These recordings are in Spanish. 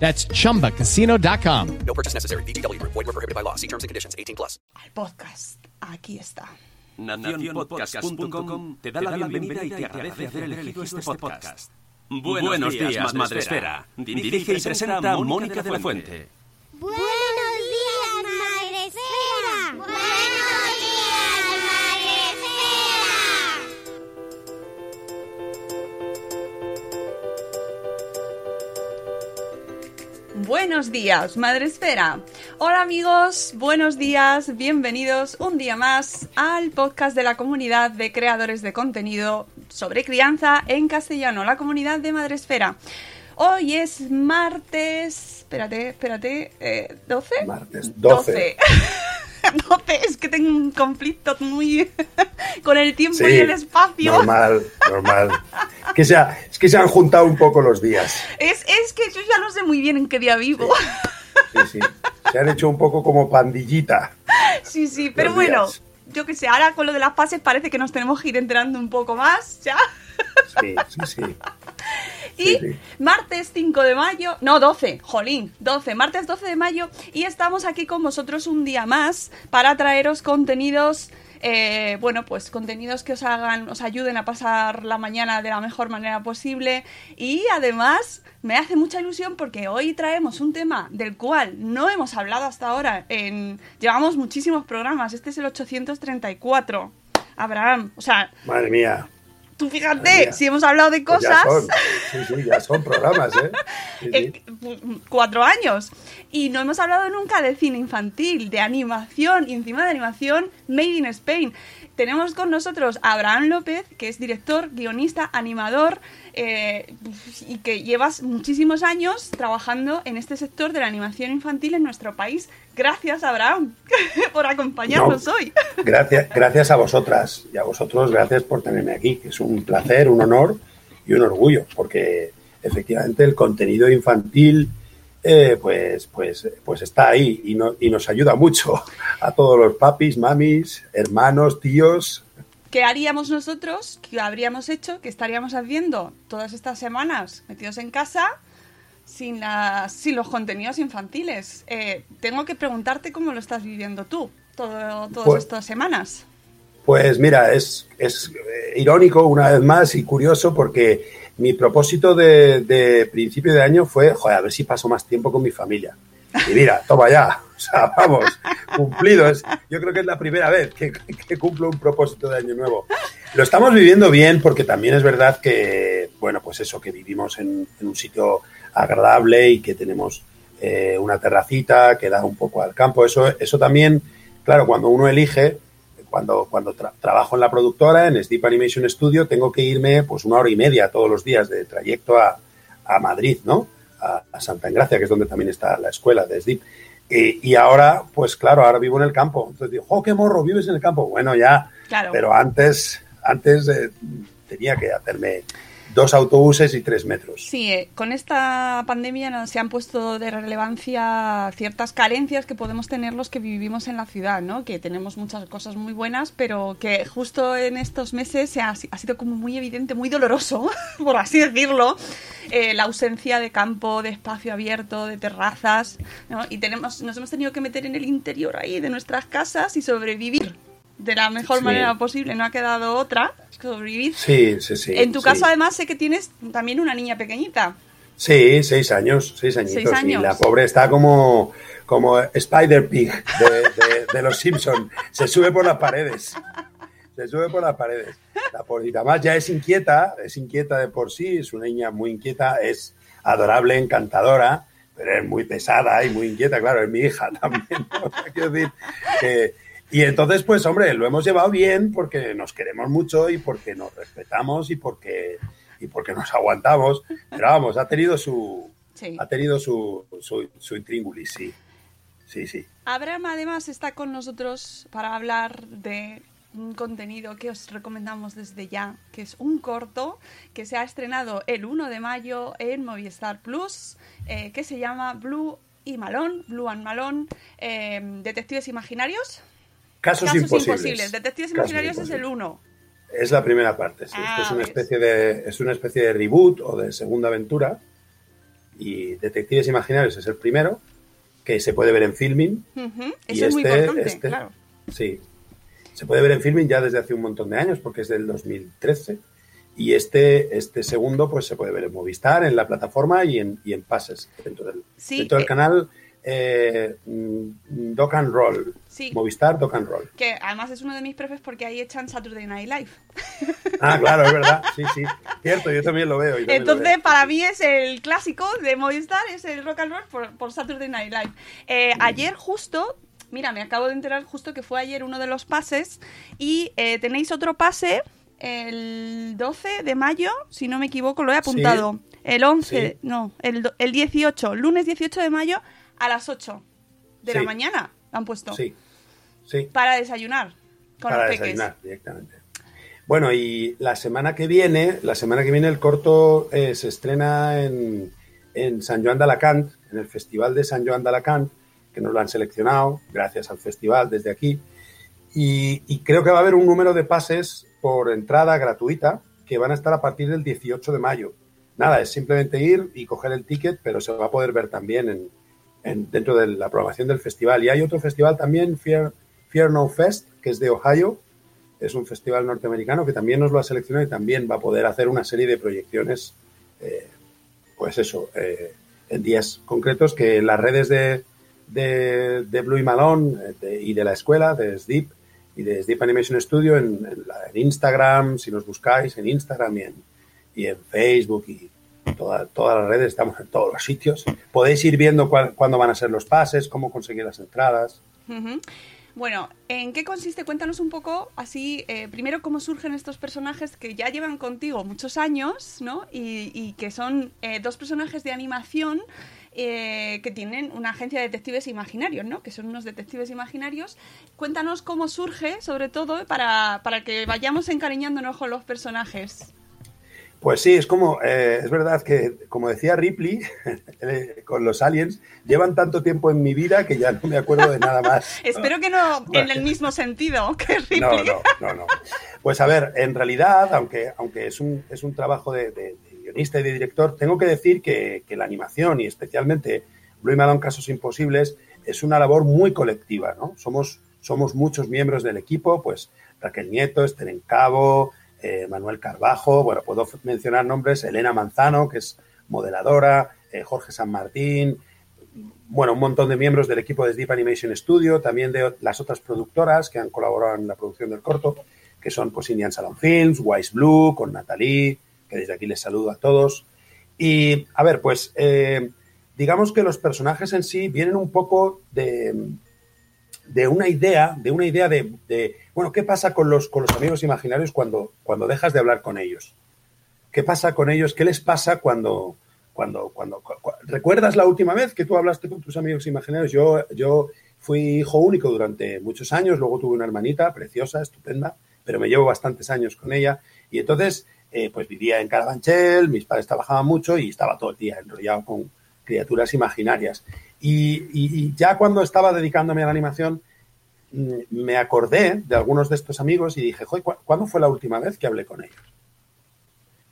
That's chumbacasino.com. No purchase necessary. VGW Group. Void were prohibited by law. See terms and conditions. 18 plus. al podcast. Aquí está. Nacionpodcast.com te da la bienvenida y te agradece haber elegido este podcast. Buenos días, Madresfera. Dirige y presenta Mónica de la Fuente. Buenos días, Madre Esfera. Buenos días, Madre Esfera. Hola amigos, buenos días, bienvenidos un día más al podcast de la comunidad de creadores de contenido sobre crianza en castellano, la comunidad de Madre Esfera. Hoy es martes. Espérate, espérate. eh, ¿12? Martes 12. 12. 12, es que tengo un conflicto muy. con el tiempo Sí, y el espacio. Normal, normal. Que sea, es que se han juntado un poco los días. Es, es que yo ya no sé muy bien en qué día vivo. Sí, sí. Se han hecho un poco como pandillita. Sí, sí, pero bueno, yo que sé, ahora con lo de las fases parece que nos tenemos que ir enterando un poco más, ¿ya? Sí, sí, sí. Y Sí, sí. martes 5 de mayo, no, 12, jolín, 12, martes 12 de mayo, y estamos aquí con vosotros un día más para traeros contenidos, eh, bueno, pues contenidos que os hagan, os ayuden a pasar la mañana de la mejor manera posible, y además me hace mucha ilusión porque hoy traemos un tema del cual no hemos hablado hasta ahora, en, llevamos muchísimos programas, este es el 834. Abraham, o sea, Madre mía. Tú fíjate, mía. si hemos hablado de Pues ya cosas... son. Sí, sí, ya son programas, ¿eh? Sí, sí. Eh, cuatro años. Y no hemos hablado nunca de cine infantil, de animación, y encima de animación Made in Spain. Tenemos con nosotros a Abraham López, que es director, guionista, animador, eh, y que llevas muchísimos años trabajando en este sector de la animación infantil en nuestro país. Gracias, Abraham, por acompañarnos No. hoy. Gracias, gracias a vosotras y a vosotros, gracias por tenerme aquí, que es un placer, un honor y un orgullo, porque efectivamente el contenido infantil eh, pues, pues, pues está ahí y, no- y nos ayuda mucho a todos los papis, mamis, hermanos, tíos. ¿Qué haríamos nosotros? ¿Qué habríamos hecho? ¿Qué estaríamos haciendo todas estas semanas metidos en casa sin, las, sin los contenidos infantiles? Eh, tengo que preguntarte cómo lo estás viviendo tú todo, todas Pues- estas semanas. Pues mira, es, es eh, irónico una vez más y curioso porque mi propósito de, de principio de año fue, joder, a ver si paso más tiempo con mi familia. Y mira, toma ya, o sea, vamos, cumplido. Es, yo creo que es la primera vez que, cumplo un propósito de año nuevo. Lo estamos viviendo bien porque también es verdad que, bueno, pues eso, que vivimos en, un sitio agradable y que tenemos eh, una terracita que da un poco al campo. Eso, eso también, claro, cuando uno elige, cuando, cuando tra- trabajo en la productora, en Steep Animation Studio, tengo que irme pues una hora y media todos los días de trayecto a, a Madrid, ¿no? A, a Santa Engracia, que es donde también está la escuela de Steep. Y, y ahora, pues claro, ahora vivo en el campo. Entonces digo, ¡oh, qué morro! ¿Vives en el campo? Bueno, ya, Claro. pero antes, antes eh, tenía que hacerme dos autobuses y tres metros. Sí, eh, con esta pandemia se han puesto de relevancia ciertas carencias que podemos tener los que vivimos en la ciudad, ¿no? Que tenemos muchas cosas muy buenas, pero que justo en estos meses se ha, ha sido como muy evidente, muy doloroso, por así decirlo, eh, la ausencia de campo, de espacio abierto, de terrazas, ¿no? Y tenemos, nos hemos tenido que meter en el interior ahí de nuestras casas y sobrevivir de la mejor Sí. manera posible. No ha quedado otra, sobrevivir. Sí, sí, sí. en tu sí. caso, además, sé que tienes también una niña pequeñita. Sí, seis años, seis añitos. Seis años. Y la pobre está como, como Spider Pig de, de- de los Simpson. Se sube por las paredes. Se sube por las paredes. La pobrecita. Además ya es inquieta, es inquieta de por sí, es una niña muy inquieta, es adorable, encantadora, pero es muy pesada y muy inquieta, claro, es mi hija también. ¿no? O sea, quiero decir que- y entonces, pues, hombre, lo hemos llevado bien porque nos queremos mucho y porque nos respetamos y porque, y porque nos aguantamos. Pero vamos, ha tenido su, Sí. ha tenido su, su, su intríngulis, sí. Sí, sí. Abraham además está con nosotros para hablar de un contenido que os recomendamos desde ya, que es un corto que se ha estrenado el 1 de mayo en Movistar Plus, eh, que se llama Blue y Malón, Blue and Malón, eh, Detectives Imaginarios. Casos, imposibles. Detectives Imaginarios es el imposibles. 1. Es la primera parte, sí. Ah, es una ves. especie de es una especie de reboot o de segunda aventura. Y Detectives Imaginarios es el primero, que se puede ver en filming. Y Eso es muy este- importante, este- claro. Sí. Se puede ver en filming ya desde hace un montón de años, porque es del 2013. Y este, este segundo, pues se puede ver en Movistar, en la plataforma y en, y en pases dentro del, Sí, dentro del eh, canal eh, Doc and Roll. Sí. Movistar Doc and Roll. Que además es uno de mis prefes porque ahí echan Saturday Night Live. Ah, claro, es verdad. Sí, sí. Cierto, yo también lo veo. lo Entonces, veo. para mí es el clásico de Movistar, es el rock and roll por, por Saturday Night Live. Eh, ayer justo, mira, me acabo de enterar justo que fue ayer uno de los pases y eh, tenéis otro pase el 12 de mayo, si no me equivoco, lo he apuntado. El 11, Sí. no, el, el 18, lunes 18 de mayo a las 8 de la mañana lo han puesto. Sí, sí. Para desayunar con para los peques. desayunar directamente. Bueno, y la semana que viene, la semana que viene el corto eh, se estrena en, en San Joan de Alacant, en el Festival de San Joan de Alacant, que nos lo han seleccionado, gracias al festival desde aquí. Y, y creo que va a haber un número de pases por entrada gratuita que van a estar a partir del 18 de mayo. Nada, es simplemente ir y coger el ticket, pero se va a poder ver también en, en- dentro de la programación del festival. Y hay otro festival también, Fear, No Fest, que es de Ohio. Es un festival norteamericano que también nos lo ha seleccionado y también va a poder hacer una serie de proyecciones, eh, pues eso, eh, en días concretos que en las redes de, de, de Blue y Malone eh, de- y de la escuela, de SDIP y de SDIP Animation Studio, en, en la- en Instagram, si nos buscáis, en Instagram y en, y en Facebook y toda- todas las redes, estamos en todos los sitios. Podéis ir viendo cuándo van a ser los pases, cómo conseguir las entradas. Bueno, ¿en qué consiste? Cuéntanos un poco, así, eh, primero cómo surgen estos personajes que ya llevan contigo muchos años, ¿no? Y, y que son eh, dos personajes de animación eh, que tienen una agencia de detectives imaginarios, ¿no? Que son unos detectives imaginarios. Cuéntanos cómo surge, sobre todo, para, para que vayamos encariñándonos con los personajes. Pues sí, es como, eh, es verdad que, como decía Ripley, eh, con los aliens, llevan tanto tiempo en mi vida que ya no me acuerdo de nada más. Espero que no en el mismo sentido que Ripley. No, no, no, no. Pues a ver, en realidad, aunque, aunque es, un, es un trabajo de, de- de guionista y de director, tengo que decir que, que la animación y especialmente Blue y Malone Casos Imposibles es una labor muy colectiva, ¿no? Somos, somos muchos miembros del equipo, pues Raquel Nieto, Esther Encabo, eh, Manuel Carbajo, bueno, puedo mencionar nombres, Elena Manzano, que es modeladora, eh, Jorge San Martín, bueno, un montón de miembros del equipo de Deep Animation Studio, también de las otras productoras que han colaborado en la producción del corto, que son pues Indian Salon Films, Wise Blue, con Natalie, que desde aquí les saludo a todos. Y, a ver, pues, eh, digamos que los personajes en sí vienen un poco de, de una idea, de una idea de, de, bueno, ¿qué pasa con los, con los amigos imaginarios cuando, cuando dejas de hablar con ellos? ¿Qué pasa con ellos? ¿Qué les pasa cuando, cuando, cuando, cu- cu- ¿Recuerdas la última vez que tú hablaste con tus amigos imaginarios? Yo, yo fui hijo único durante muchos años, luego tuve una hermanita preciosa, estupenda, pero me llevo bastantes años con ella. Y entonces eh, pues vivía en Carabanchel, mis padres trabajaban mucho y estaba todo el día enrollado con criaturas imaginarias. Y, ya cuando estaba dedicándome a la animación, mm, me acordé de algunos de estos amigos y dije, "Joder, ¿cu- ¿cuándo fue la última vez que hablé con ellos?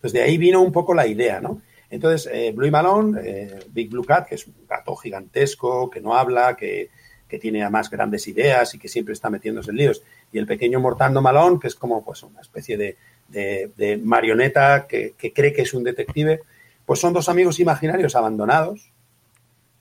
Pues de ahí vino un poco la idea, ¿no? Entonces, eh, Blue Malone, eh, Big Blue Cat, que es un gato gigantesco, que no habla, que, que tiene además grandes ideas y que siempre está metiéndose en líos. Y el pequeño Mortando Malone, que es como pues, una especie de marioneta que, que cree que es un detective, pues son dos amigos imaginarios abandonados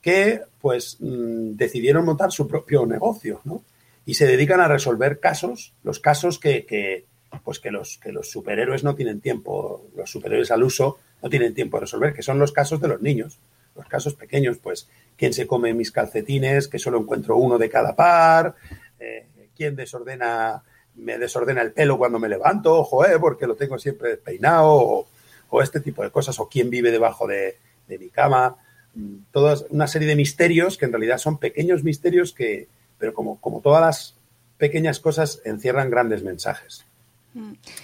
que pues mm, decidieron montar su propio negocio, ¿no? Y se dedican a resolver casos, los casos que, que, pues que los, que los superhéroes no tienen tiempo, los superhéroes al uso no tienen tiempo de resolver, que son los casos de los niños, los casos pequeños, pues, ¿quién se come mis calcetines? Que solo encuentro uno de cada par, eh, ¿quién desordena, me desordena el pelo cuando me levanto? Joder, porque lo tengo siempre despeinado, o, o este tipo de cosas, o quién vive debajo de, de mi cama, todas una serie de misterios que en realidad son pequeños misterios que, pero como, como todas las pequeñas cosas, encierran grandes mensajes.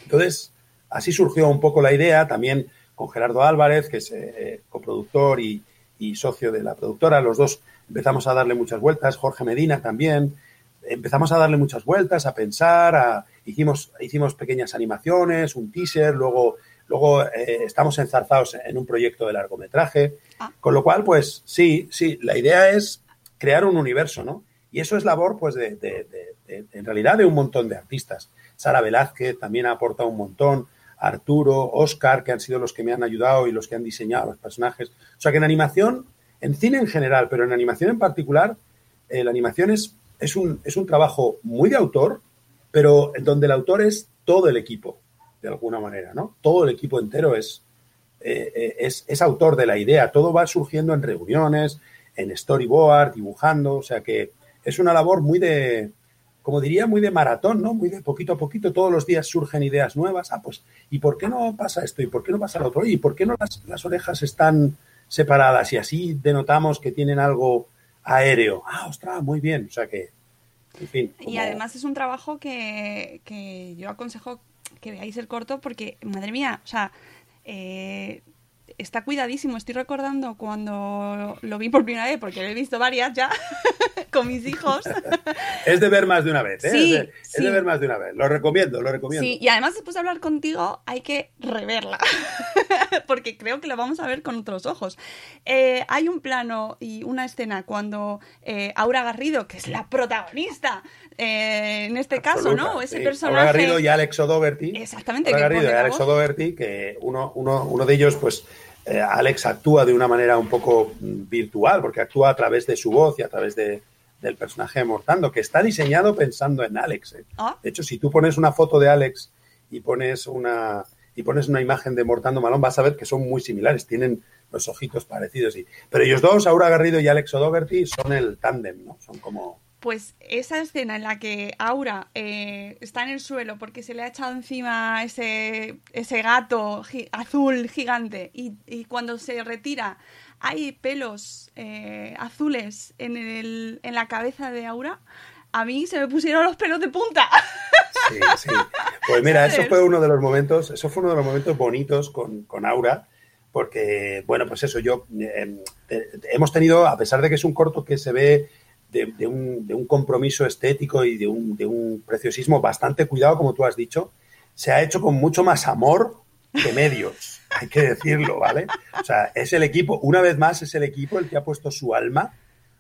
Entonces, así surgió un poco la idea, también con Gerardo Álvarez, que es eh, coproductor y, y socio de la productora, los dos empezamos a darle muchas vueltas, Jorge Medina también, empezamos a darle muchas vueltas, a pensar, a- hicimos, hicimos pequeñas animaciones, un teaser, luego, luego eh, estamos enzarzados en un proyecto de largometraje, Ah. con lo cual, pues sí, sí, la idea es crear un universo, ¿no? Y eso es labor, pues, de, de- de- en realidad de un montón de artistas. Sara Velázquez también ha aportado un montón, Arturo, Oscar, que han sido los que me han ayudado y los que han diseñado los personajes. O sea que en animación, en cine en general, pero en animación en particular, eh, la animación es, es, un, es un trabajo muy de autor, pero en donde el autor es todo el equipo, de alguna manera, ¿no? Todo el equipo entero es, eh, eh, es, es autor de la idea, todo va surgiendo en reuniones, en storyboard, dibujando, o sea que es una labor muy de, como diría, muy de maratón, ¿no? Muy de poquito a poquito, todos los días surgen ideas nuevas, ah, pues, ¿y por qué no pasa esto? ¿Y por qué no pasa lo otro? ¿Y por qué no las, las orejas están separadas? Y así denotamos que tienen algo aéreo. Ah, ostras, muy bien, o sea que, en fin. Y además es un trabajo que, que yo aconsejo que veáis el corto porque, madre mía, o sea, eh, está cuidadísimo. Estoy recordando cuando lo vi por primera vez, porque lo he visto varias ya con mis hijos. Es de ver más de una vez, ¿eh? Sí, es, de, es sí. de ver más de una vez. Lo recomiendo, lo recomiendo. Sí, y además después de hablar contigo hay que reverla, porque creo que lo vamos a ver con otros ojos. Eh, hay un plano y una escena cuando eh, Aura Garrido, que es la protagonista eh, en este caso, ¿no? Ese personaje... Aura Garrido y Alex O'Doherty. Exactamente, Aura Garrido y Alex. O'Doherty, que uno, uno, uno de ellos, pues, eh, Alex actúa de una manera un poco virtual, porque actúa a través de su voz y a través de, del personaje de Mortando, que está diseñado pensando en Alex. ¿eh? Ah. De hecho, si tú pones una foto de Alex y pones una y pones una imagen de Mortando Malón, vas a ver que son muy similares, tienen los ojitos parecidos. Y, pero ellos dos, Aura Garrido y Alex O'Doherty, son el tándem, ¿no? Son como... Pues esa escena en la que Aura eh, está en el suelo porque se le ha echado encima ese, ese gato gi- azul gigante y, y cuando se retira hay pelos eh, azules en, el, en la cabeza de Aura, a mí se me pusieron los pelos de punta. Sí, sí. Pues mira, eso fue uno de los momentos, eso fue uno de los momentos bonitos con, con Aura, porque, bueno, pues eso, yo eh, hemos tenido, a pesar de que es un corto que se ve de, un, compromiso estético y de un, de un preciosismo bastante cuidado, como tú has dicho, se ha hecho con mucho más amor que medios, hay que decirlo, ¿vale? O sea, es el equipo, una vez más, es el equipo el que ha puesto su alma,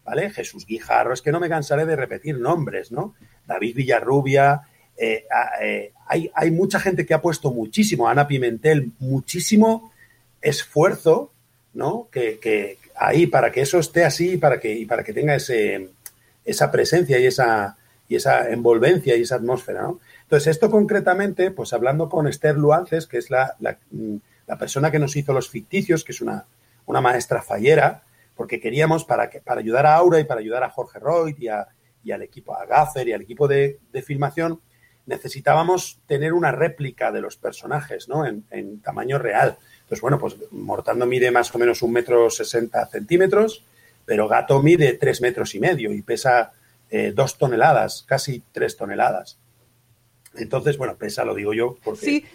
¿vale? Jesús Guijarro, es que no me cansaré de repetir nombres, ¿no? David Villarrubia, eh, eh, hay, hay mucha gente que ha puesto muchísimo, Ana Pimentel, muchísimo esfuerzo, ¿no? Que, que ahí para que eso esté así para que, y para que tenga ese, esa presencia y esa, y esa envolvencia y esa atmósfera. Entonces, esto concretamente, pues hablando con Esther Luances, que es la, la, mm, la persona que nos hizo los ficticios, que es una, una maestra fallera, porque queríamos para, que, para ayudar a Aura y para ayudar a Jorge Roy y, a- y al equipo, a Gaffer y al equipo de, de filmación, necesitábamos tener una réplica de los personajes, ¿no? En, en tamaño real. Entonces, bueno, pues Mortando mide más o menos un metro sesenta centímetros, pero Gato mide tres metros y medio y pesa eh, dos toneladas, casi tres toneladas. Entonces, bueno, pesa, lo digo yo, porque Sí,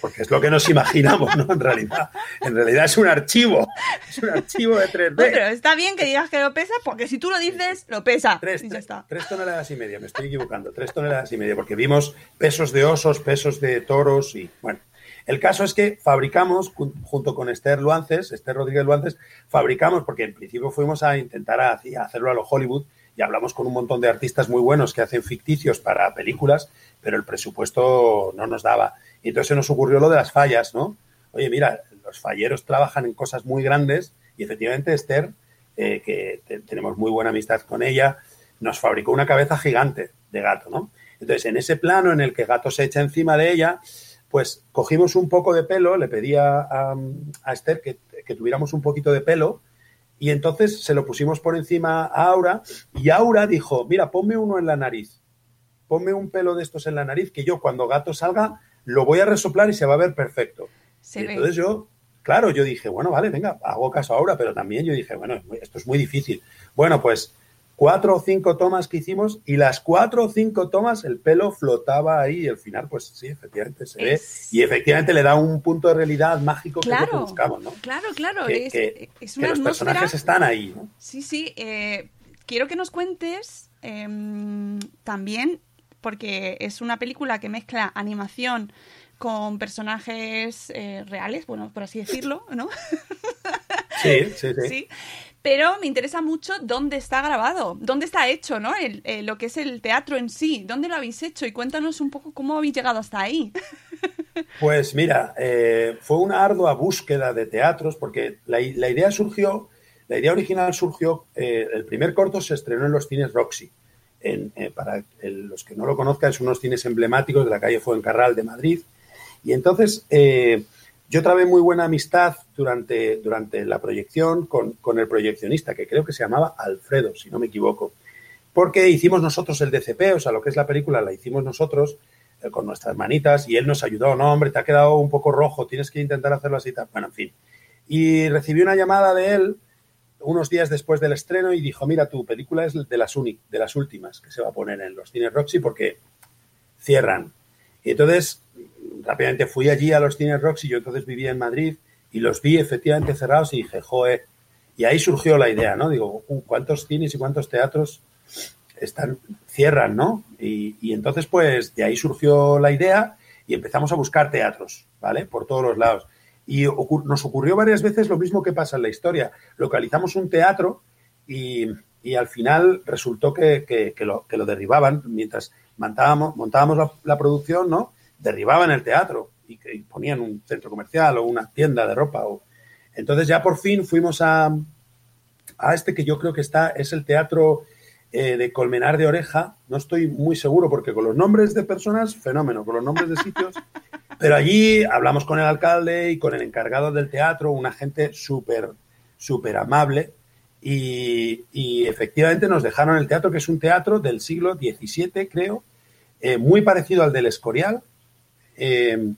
porque es lo que nos imaginamos, ¿no? En realidad, en realidad es un archivo, es un archivo de 3D. No, pero está bien que digas que lo pesa, porque si tú lo dices, lo pesa. Tres, y ya está. tres toneladas y media, me estoy equivocando, tres toneladas y media, porque vimos pesos de osos, pesos de toros y bueno. El caso es que fabricamos, jun- junto con Esther Luances, Esther Rodríguez Luances, fabricamos, porque en principio fuimos a intentar hacerlo a lo Hollywood y hablamos con un montón de artistas muy buenos que hacen ficticios para películas, pero el presupuesto no nos daba. Y entonces se nos ocurrió lo de las fallas, ¿no? Oye, mira, los falleros trabajan en cosas muy grandes y efectivamente Esther, eh, que te- tenemos muy buena amistad con ella, nos fabricó una cabeza gigante de gato, ¿no? Entonces, en ese plano en el que gato se echa encima de ella, pues cogimos un poco de pelo, le pedí a, a- a Esther que, que tuviéramos un poquito de pelo y entonces se lo pusimos por encima a Aura y Aura dijo, mira, ponme uno en la nariz, ponme un pelo de estos en la nariz que yo cuando gato salga lo voy a resoplar y se va a ver perfecto. Se y ve. entonces yo, claro, yo dije, bueno, vale, venga, hago caso a Aura, pero también yo dije, bueno, esto es muy difícil. Bueno, pues cuatro o cinco tomas que hicimos y las cuatro o cinco tomas el pelo flotaba ahí y al final, pues sí, efectivamente se Es- ve y efectivamente le da un punto de realidad mágico que es lo que Claro, buscamos, ¿no? claro, claro. Que, es, que- es que una los personajes están ahí, ¿no? Sí, sí. eh, quiero que nos cuentes em, también, porque es una película que mezcla animación con personajes eh, reales, bueno, por así decirlo, ¿no? Sí, sí, sí. Sí. Pero me interesa mucho dónde está grabado, dónde está hecho, ¿no? El- eh, lo que es el teatro en sí, dónde lo habéis hecho y cuéntanos un poco cómo habéis llegado hasta ahí. Pues mira, eh, fue una ardua búsqueda de teatros porque la, idea surgió, la idea original surgió, eh, el primer corto se estrenó en los cines Roxy. Para los que no lo conozcan, son unos cines emblemáticos de la calle Fuencarral de Madrid. Y entonces yo trabé muy buena amistad durante, durante la proyección con, con el proyeccionista, que creo que se llamaba Alfredo, si no me equivoco. Porque hicimos nosotros el DCP, o sea, lo que es la película la hicimos nosotros eh, con nuestras manitas y él nos ayudó. No, hombre, te ha quedado un poco rojo, tienes que intentar hacerlo así. tal. Bueno, en fin. Y recibí una llamada de él unos días después del estreno y dijo, mira, tu película es de las, uni- de las últimas que se va a poner en los cines Roxy porque cierran. Y entonces rápidamente fui allí a los cines Roxy, yo entonces vivía en Madrid y los vi efectivamente cerrados y dije, joe, y ahí surgió la idea, ¿no? Digo, "Uh, ¿cuántos cines y cuántos teatros están, cierran, ¿no? Y, y entonces, pues, de ahí surgió la idea y empezamos a buscar teatros, ¿vale? Por todos los lados. Y nos ocurrió varias veces lo mismo que pasa en la historia. Localizamos un teatro y, y al final resultó que, que- lo, que lo derribaban mientras montábamos, montábamos la producción, ¿no? Derribaban el teatro y, ponían un centro comercial o una tienda de ropa. O... Entonces ya por fin fuimos a, a este que yo creo que está, es el teatro eh, de Colmenar de Oreja. No estoy muy seguro porque con los nombres de personas, fenómeno, con los nombres de sitios. Pero allí hablamos con el alcalde y con el encargado del teatro, una gente súper, súper amable. Y, y efectivamente nos dejaron el teatro, que es un teatro del siglo XVII, creo, eh, muy parecido al del Escorial. Eh,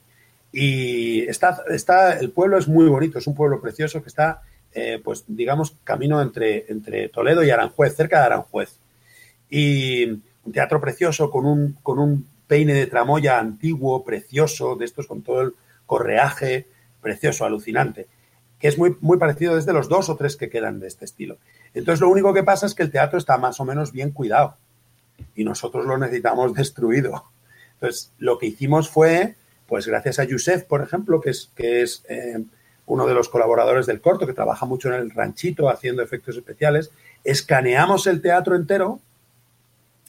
y está, está, el pueblo es muy bonito, es un pueblo precioso que está, eh, pues digamos, camino entre, entre Toledo y Aranjuez, cerca de Aranjuez. Y un teatro precioso con un, con un peine de tramoya antiguo, precioso, de estos con todo el correaje, precioso, alucinante, que es muy, muy parecido desde los dos o tres que quedan de este estilo. Entonces lo único que pasa es que el teatro está más o menos bien cuidado y nosotros lo necesitamos destruido. Entonces lo que hicimos fue, pues gracias a Yusef, por ejemplo, que es, que es eh, uno de los colaboradores del corto, que trabaja mucho en el ranchito haciendo efectos especiales, escaneamos el teatro entero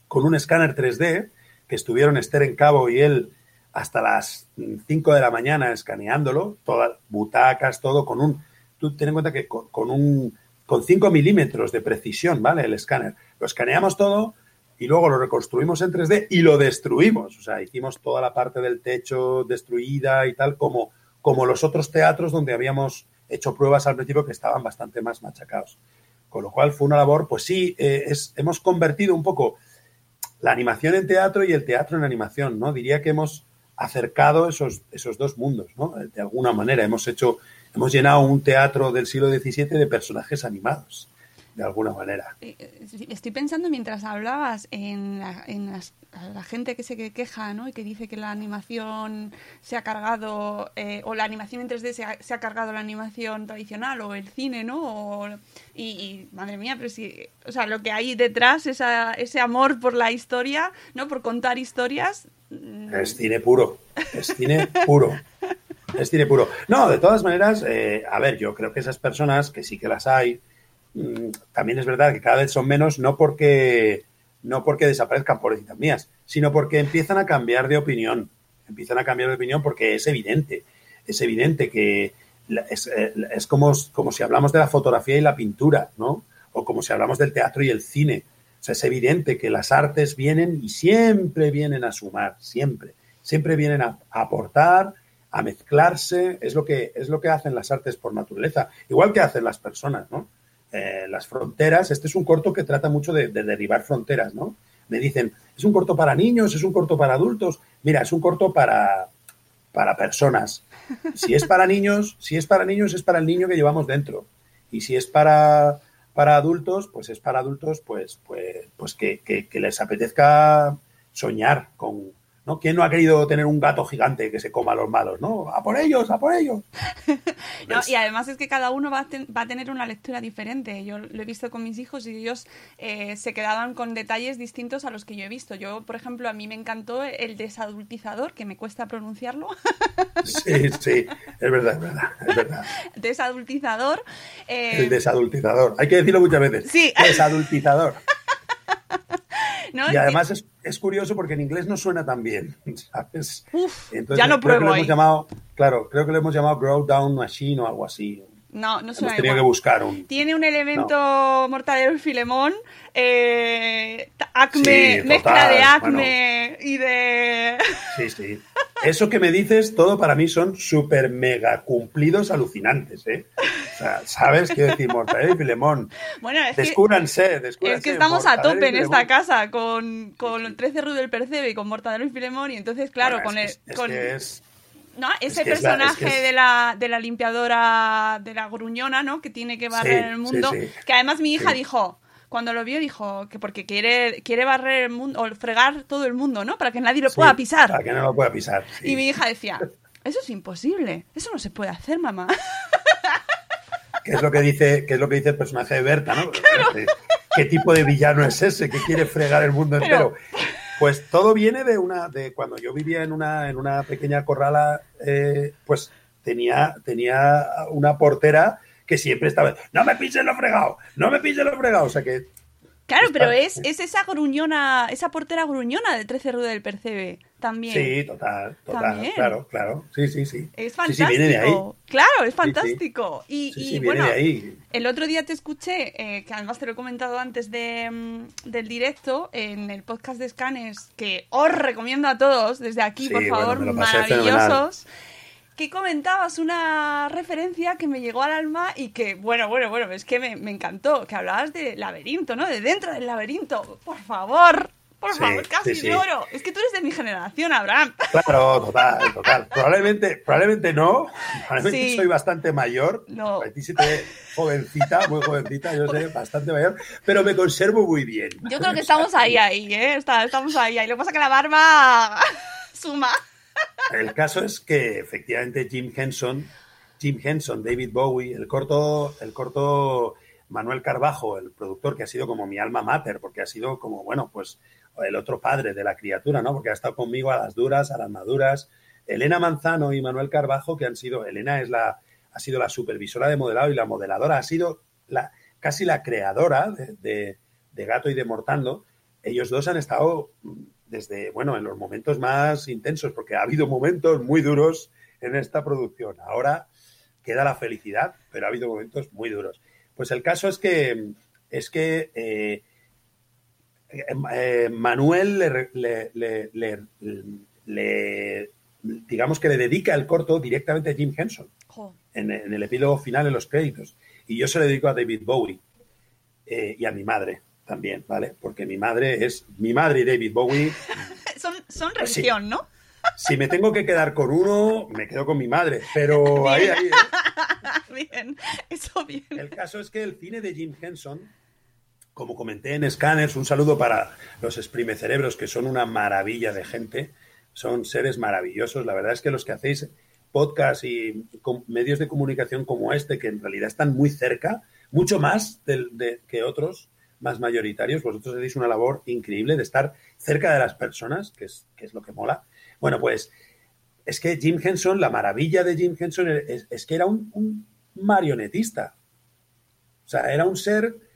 con un escáner 3D, que estuvieron Esther en Cabo y él hasta las 5 de la mañana escaneándolo, todas butacas, todo con un... Tú ten en cuenta que con, un con 5 milímetros de precisión, ¿vale? El escáner. Lo escaneamos todo y luego lo reconstruimos en 3D y lo destruimos. O sea, hicimos toda la parte del techo destruida y tal, como, como los otros teatros donde habíamos hecho pruebas al principio que estaban bastante más machacados. Con lo cual fue una labor, pues sí, eh, es, hemos convertido un poco la animación en teatro y el teatro en animación, ¿no? Diría que hemos acercado esos, esos dos mundos, ¿no? De alguna manera hemos hecho, hemos llenado un teatro del siglo XVII de personajes animados, de alguna manera. Eh, eh, Estoy pensando mientras hablabas en la, en las- la gente que se que- queja, ¿no? Y que dice que la animación se ha cargado, eh, o la animación en 3D se ha, se ha cargado la animación tradicional, o el cine, ¿no? O- y, y, madre mía, pero sí, o sea, lo que hay detrás, esa, ese amor por la historia, ¿no? Por contar historias. mm, Es cine puro, es cine puro. Es cine puro. No, de todas maneras, eh, a ver, yo creo que esas personas, que sí que las hay, también es verdad que cada vez son menos, no porque, no porque desaparezcan pobrecitas mías, sino porque empiezan a cambiar de opinión. Empiezan a cambiar de opinión porque es evidente. Es evidente que es, eh, es como, como si hablamos de la fotografía y la pintura, ¿no? O como si hablamos del teatro y el cine. Es evidente que las artes vienen y siempre vienen a sumar, siempre. Siempre vienen a, a aportar, a mezclarse. Es lo, que, es lo que hacen las artes por naturaleza. Igual que hacen las personas, ¿no? Eh, las fronteras. Este es un corto que trata mucho de, de derribar fronteras, ¿no? Me dicen, es un corto para niños, es un corto para adultos. Mira, es un corto para, para personas. Si es para niños, si es para niños, es para el niño que llevamos dentro. Y si es para, para adultos, pues es para adultos, pues, pues, pues que, que- que les apetezca soñar con. ¿No? ¿Quién no ha querido tener un gato gigante que se coma a los malos? ¿No? ¡A por ellos! ¡A por ellos! No, y además es que cada uno va a, ten- va a tener una lectura diferente. Yo lo he visto con mis hijos y ellos eh, se quedaban con detalles distintos a los que yo he visto. Yo, por ejemplo, a mí me encantó el desadultizador, que me cuesta pronunciarlo. Sí, sí, es verdad, es verdad, es verdad. desadultizador. eh, El desadultizador. Hay que decirlo muchas veces. Sí. Desadultizador. ¿no? Y además es, es curioso porque en inglés no suena tan bien, ¿sabes? Uf, Entonces, ya lo creo que pruebo lo ahí. hemos llamado, claro, creo que lo hemos llamado Grow Down Machine o algo así. No, no suena igual. que buscar un... Tiene un elemento mortadelo y filemón, eh, acme, Sí, mezcla de acme y de... Sí, sí. Eso que me dices, todo para mí son súper mega cumplidos alucinantes, ¿eh? O sea, ¿sabes qué decir? Mortadelo y Filemón. Bueno, es que... Descúbranse, descúbranse. Es que estamos a Mortadelo tope en esta casa con, con el 13 Rudo del Percebe y con Mortadelo y Filemón y entonces, claro, Bueno, con es el... que- es con- que es- ¿no? Ese que es la- es personaje que de, la, de la limpiadora, de la gruñona, ¿no? Que tiene que barrer Sí, el mundo. sí, sí. Que además mi hija dijo, cuando lo vio, dijo que porque quiere, quiere barrer el mundo, o fregar todo el mundo, ¿no? Para que nadie lo pueda pisar. Para que no lo pueda pisar. Y mi hija decía, eso es imposible, eso no se puede hacer, mamá. ¿Qué es lo que dice, qué es lo que dice el personaje de Berta, ¿no? ¿Qué, qué tipo de villano es ese que quiere fregar el mundo Pero- entero? Pues todo viene de una, de cuando yo vivía en una, en una pequeña corrala, eh, pues tenía, tenía una portera que siempre estaba, no me pises lo fregado, no me pises lo fregado. O sea que Claro, Está- pero es, es esa gruñona, esa portera gruñona del 13 Rudo del Percebe también. sí, total, total, También. claro, claro, sí, sí, sí. Es Sí, fantástico. sí, viene de ahí. Claro, es sí. fantástico. Y, Sí, y, sí, bueno, ahí. el otro día te escuché, eh, que además te lo he comentado antes de, mm, del directo, en el podcast de Scanes, que os recomiendo a todos desde aquí, Sí, por bueno, favor, pasé maravillosos. Que comentabas una referencia que me llegó al alma y que, bueno, bueno, bueno, es que me, me encantó. Que hablabas de laberinto, ¿no? De dentro del laberinto. Por favor, por Sí, favor, casi sí, sí. lloro. Es que tú eres de mi generación, Abraham. Claro, total, total. Probablemente, probablemente no. Probablemente soy bastante mayor. No. A ti sí te ve jovencita, muy jovencita, yo soy bastante mayor, pero me conservo muy bien. Yo creo que estamos ahí, ahí, ¿eh? Estamos ahí, ahí. Lo que pasa es que la barba suma. El caso es que efectivamente Jim Henson, Jim Henson, David Bowie, el corto, el corto Manuel Carbajo, el productor que ha sido como mi alma mater, porque ha sido como, bueno, pues el otro padre de la criatura, ¿no? Porque ha estado conmigo a las duras, a las maduras. Elena Manzano y Manuel Carbajo, que han sido, Elena es la, ha sido la supervisora de modelado y la modeladora, ha sido la, casi la creadora de, Gato y de Mortando. Ellos dos han estado mm, desde, bueno, en los momentos más intensos, porque ha habido momentos muy duros en esta producción. Ahora queda la felicidad, pero ha habido momentos muy duros. Pues el caso es que, es que eh, eh, Manuel le, le- le- le- le- digamos que le dedica el corto directamente a Jim Henson en, en el epílogo final en los créditos. Y yo se lo dedico a David Bowie eh, y a mi madre también, ¿vale? Porque mi madre es mi madre y David Bowie. Son, son Pues sí. religión, ¿no? Si me tengo que quedar con uno, me quedo con mi madre. Pero ahí, ahí, ¿eh? Bien, eso bien. El caso es que el cine de Jim Henson como comenté en Scanners, un saludo para los exprimecerebros, que son una maravilla de gente, son seres maravillosos. La verdad es que los que hacéis podcast y medios de comunicación como este, que en realidad están muy cerca, mucho más que otros más mayoritarios, vosotros hacéis una labor increíble de estar cerca de las personas, que es, lo que mola. Bueno, pues es que Jim Henson, la maravilla de Jim Henson es, es que era un, un marionetista. O sea, era un ser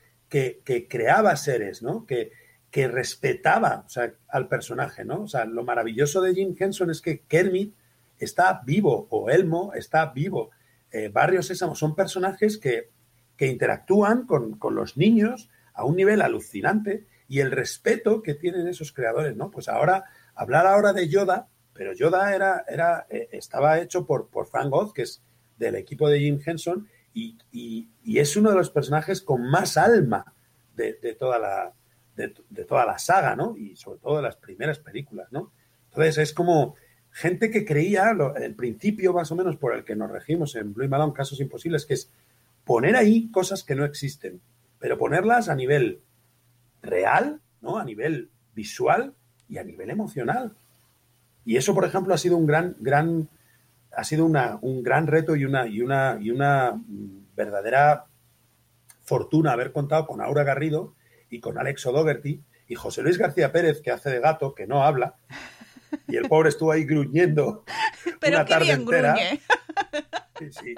que, creaba seres, ¿no? Que, que respetaba o sea, al personaje, ¿no? O sea, lo maravilloso de Jim Henson es que Kermit está vivo, o Elmo está vivo. Eh, Barrio Sésamo son personajes que, que interactúan con, con los niños a un nivel alucinante y el respeto que tienen esos creadores, ¿no? Pues ahora, hablar ahora de Yoda, pero Yoda era, era, eh, estaba hecho por, por Frank Oz, que es del equipo de Jim Henson, y, y- es uno de los personajes con más alma de, de toda la, de, de toda la saga, ¿no? Y sobre todo de las primeras películas, ¿no? Entonces es como gente que creía, lo- el principio más o menos por el que nos regimos en Blue Malone, Casos Imposibles, que es poner ahí cosas que no existen, pero ponerlas a nivel real, ¿no? A nivel visual y a nivel emocional. Y eso, por ejemplo, ha sido un gran, gran, ha sido una, un gran reto y una, y una, y una verdadera fortuna haber contado con Aura Garrido y con Alex O'Dougherty y José Luis García Pérez, que hace de gato, que no habla, y el pobre estuvo ahí gruñendo Pero una qué tarde bien entera. gruñe. Sí, sí.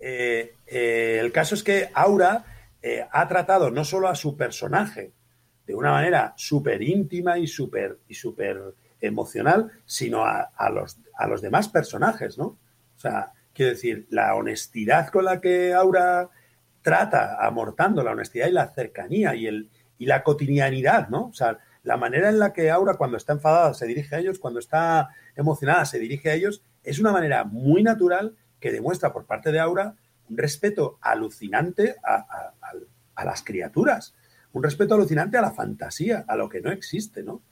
Eh, eh, el caso es que Aura eh, ha tratado no solo a su personaje de una manera súper íntima y súper y súper emocional, sino a, los, a los demás personajes, ¿no? O sea, quiero decir, la honestidad con la que Aura trata a Mortando, la honestidad y la cercanía y, el, y la cotidianidad, ¿no? O sea, la manera en la que Aura cuando está enfadada se dirige a ellos, cuando está emocionada se dirige a ellos, es una manera muy natural que demuestra por parte de Aura un respeto alucinante a- a las criaturas, un respeto alucinante a la fantasía, a lo que no existe, ¿no?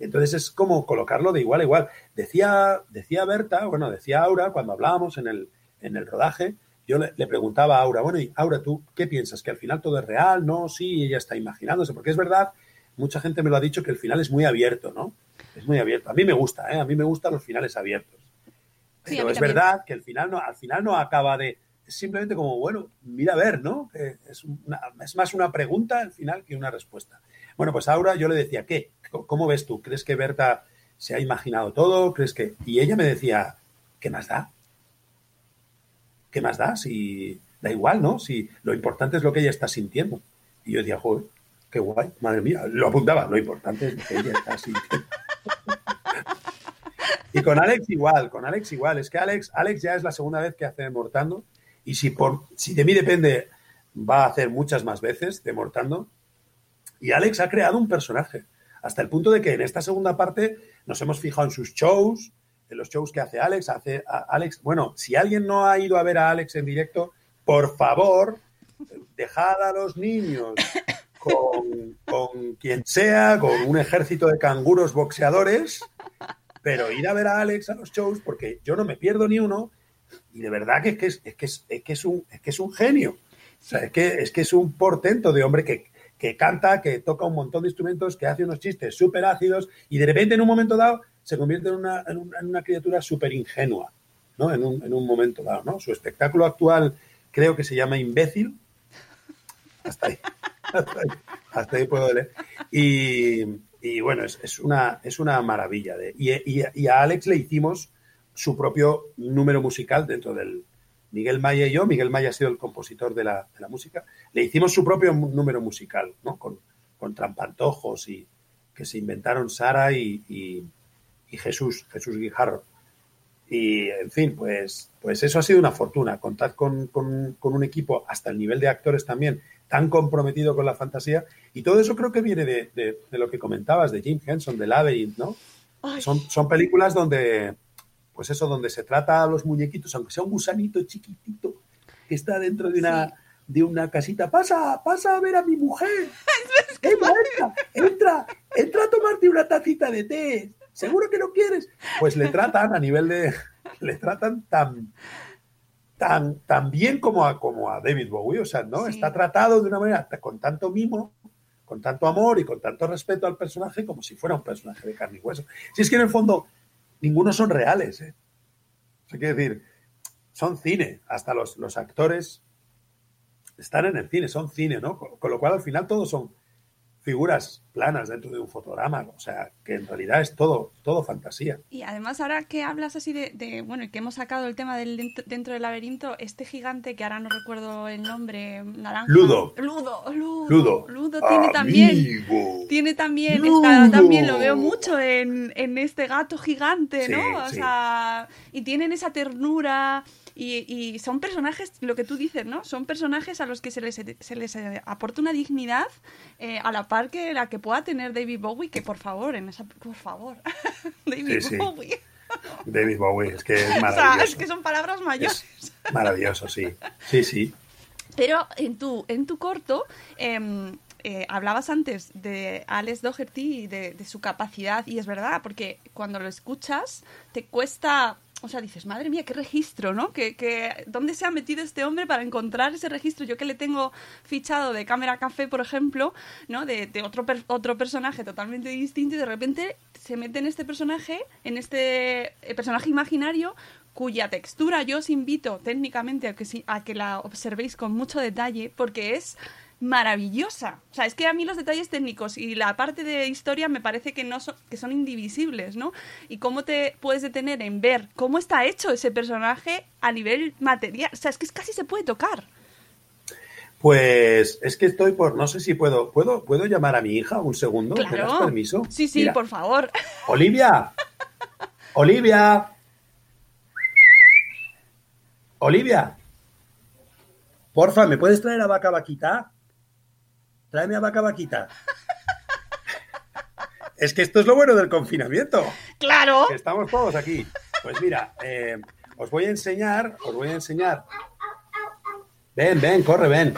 Entonces es como colocarlo de igual a igual. Decía, decía Berta, bueno, decía Aura, cuando hablábamos en el, en el rodaje, yo le, le preguntaba a Aura, bueno, y Aura, ¿tú qué piensas? ¿Que al final todo es real? No, sí, ella está imaginándose, porque es verdad, mucha gente me lo ha dicho que el final es muy abierto, ¿no? Es muy abierto. A mí me gusta, ¿eh? A mí me gustan los finales abiertos. Sí, Pero es verdad que el final no, al final no acaba de. Es simplemente como, bueno, mira a ver, ¿no? Es, una- es más una pregunta al final que una respuesta. Bueno, pues Aura yo le decía, ¿qué? ¿Cómo ves tú? ¿Crees que Berta se ha imaginado todo? ¿Crees que.? Y ella me decía, ¿qué más da? ¿Qué más da? Si da igual, ¿no? Si lo importante es lo que ella está sintiendo. Y yo decía, joder, qué guay, madre mía, lo apuntaba, lo importante es lo que ella está sintiendo. Y con Alex igual, con Alex igual. Es que Alex, Alex ya es la segunda vez que hace Mortando. Y si, por, si de mí depende, va a hacer muchas más veces de Mortando. Y Alex ha creado un personaje. Hasta el punto de que en esta segunda parte nos hemos fijado en sus shows, en los shows que hace Alex. Hace a- Alex. Bueno, si alguien no ha ido a ver a Alex en directo, por favor, dejad a los niños con, con quien sea, con un ejército de canguros boxeadores, pero ir a ver a Alex a los shows, porque yo no me pierdo ni uno, y de verdad que es que es, es que es, es que es un, es que es un genio. O sea, es que, es que es un portento de hombre que, que canta, que toca un montón de instrumentos, que hace unos chistes súper ácidos y de repente en un momento dado se convierte en una, en una, criatura súper ingenua, ¿no? En un, en un momento dado, ¿no? Su espectáculo actual creo que se llama Imbécil. Hasta ahí. Hasta ahí, hasta ahí puedo leer. Y, y bueno, es, es una, es una maravilla. De, y, y- y a Alex le hicimos su propio número musical dentro del Miguel Maya y yo. Miguel Maya ha sido el compositor de la, de la música. Le hicimos su propio número musical, ¿no? Con, con trampantojos y que se inventaron Sara y, y- y Jesús, Jesús Guijarro. Y, en fin, pues, pues eso ha sido una fortuna. Contar con, con- con un equipo hasta el nivel de actores también tan comprometido con la fantasía. Y todo eso creo que viene de, de- de lo que comentabas, de Jim Henson, de Labyrinth, ¿no? Son, son películas donde, pues eso, donde se trata a los muñequitos, aunque sea un gusanito chiquitito que está dentro de una, de una casita. Pasa, pasa a ver a mi mujer. Venga, entra, entra, entra a tomarte una tacita de té. Seguro que no quieres. Pues le tratan a nivel de, le tratan tan, tan, tan bien como a, como a David Bowie. O sea, ¿no? Sí. Está tratado de una manera con tanto mimo con tanto amor y con tanto respeto al personaje como si fuera un personaje de carne y hueso. Si es que en el fondo ninguno son reales, ¿eh? O sea, decir, son cine, hasta los, los actores están en el cine, son cine, ¿no? Con lo cual al final todos son figuras planas dentro de un fotograma, o sea, que en realidad es todo, todo fantasía. Y además ahora que hablas así de, de, bueno, y que hemos sacado el tema del dentro, dentro del laberinto, este gigante que ahora no recuerdo el nombre, naranja. Ludo. Ludo, Ludo. Ludo. Ludo tiene también, Amigo. tiene también, Ludo. está- también lo veo mucho en, en este gato gigante, Sí, ¿no? O sí. sea, y tienen esa ternura y, y son personajes, lo que tú dices, ¿no? Son personajes a los que se les, se les aporta una dignidad eh, a la par que la que pueda tener David Bowie, que por favor, en esa, por favor, David Sí, sí. Bowie. David Bowie, es que es O sea, maravilloso. es que son palabras mayores. Es maravilloso, sí. Sí, sí. Pero en tu, en tu corto em, eh, hablabas antes de Alex Doherty y de, de su capacidad, y es verdad, porque cuando lo escuchas te cuesta, o sea, dices, madre mía, qué registro, ¿no? Que, ¿Dónde se ha metido este hombre para encontrar ese registro? Yo que le tengo fichado de Cámara Café, por ejemplo, ¿no? De, otro, per- otro personaje totalmente distinto y de repente se mete en este personaje, en este eh, personaje imaginario cuya textura yo os invito técnicamente a que, a que la observéis con mucho detalle porque es maravillosa. O sea, es que a mí los detalles técnicos y la parte de historia me parece que no son, que son indivisibles, ¿no? Y cómo te puedes detener en ver cómo está hecho ese personaje a nivel material. O sea, es que casi se puede tocar. Pues es que estoy por, no sé si puedo, ¿puedo, ¿puedo llamar a mi hija un segundo? ¿Me das Claro. permiso? Sí, sí, Mira, por favor. Olivia. Olivia. Olivia. Porfa, ¿me puedes traer a Vaca Vaquita? Tráeme a Vaca Vaquita. Es que esto es lo bueno del confinamiento. Claro. que estamos todos aquí. Pues mira, eh, os voy a enseñar, os voy a enseñar. Ven, ven, corre, ven.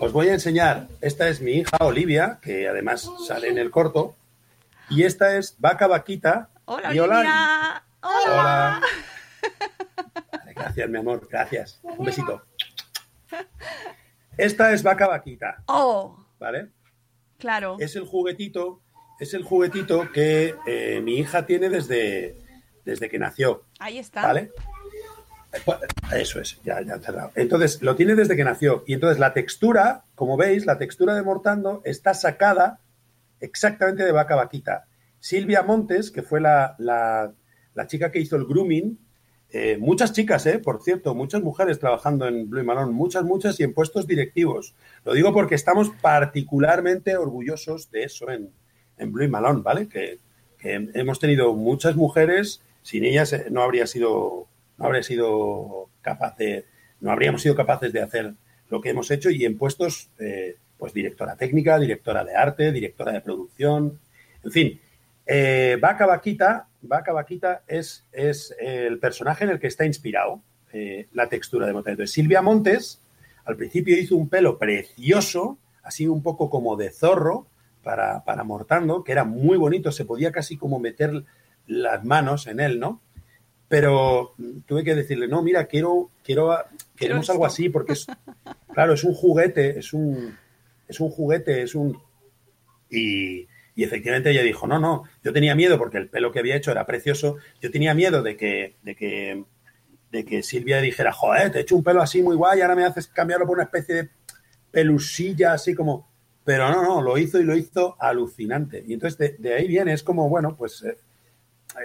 Os voy a enseñar. Esta es mi hija Olivia, que además sale en el corto. Y esta es Vaca Vaquita. Hola, Y hola. Olivia. Hola. Vale, Gracias, mi amor, gracias. Un besito. Esta es Vaca Vaquita, Oh, ¿vale? claro. es el juguetito, es el juguetito que eh, mi hija tiene desde, desde que nació, Ahí está. ¿vale? Eso es, ya, ya cerrado. Entonces, lo tiene desde que nació. Y entonces la textura, como veis, la textura de Mortando está sacada exactamente de vaca vaquita. Silvia Montes, que fue la, la- la chica que hizo el grooming, eh, muchas chicas, eh, por cierto, muchas mujeres trabajando en Blue Malone, muchas, muchas y en puestos directivos. Lo digo porque estamos particularmente orgullosos de eso en, en Blue Malone, ¿vale? Que, hemos tenido muchas mujeres, sin ellas eh, no habría sido, no habría sido capaz de, no habríamos sido capaces de hacer lo que hemos hecho y en puestos, pues directora técnica, directora de arte, directora de producción, en fin. Eh, Vaca Vaquita, Vaca Vaquita es, es el personaje en el que está inspirado eh, la textura de Montes. Entonces, Silvia Montes al principio hizo un pelo precioso, así un poco como de zorro, para, para Mortando, que era muy bonito, se podía casi como meter las manos en él, ¿no? Pero mm, tuve que decirle, no, mira, quiero, quiero, queremos esto. algo así, porque es, claro, es un juguete, es un, es un juguete, es un... Y, y efectivamente ella dijo, no, no, yo tenía miedo porque el pelo que había hecho era precioso, yo tenía miedo de que, de que, de que Silvia dijera, joder, te he hecho un pelo así muy guay, ahora me haces cambiarlo por una especie de pelusilla así como... Pero no, no, lo hizo y lo hizo alucinante. Y entonces de, de ahí viene, es como, bueno, pues eh,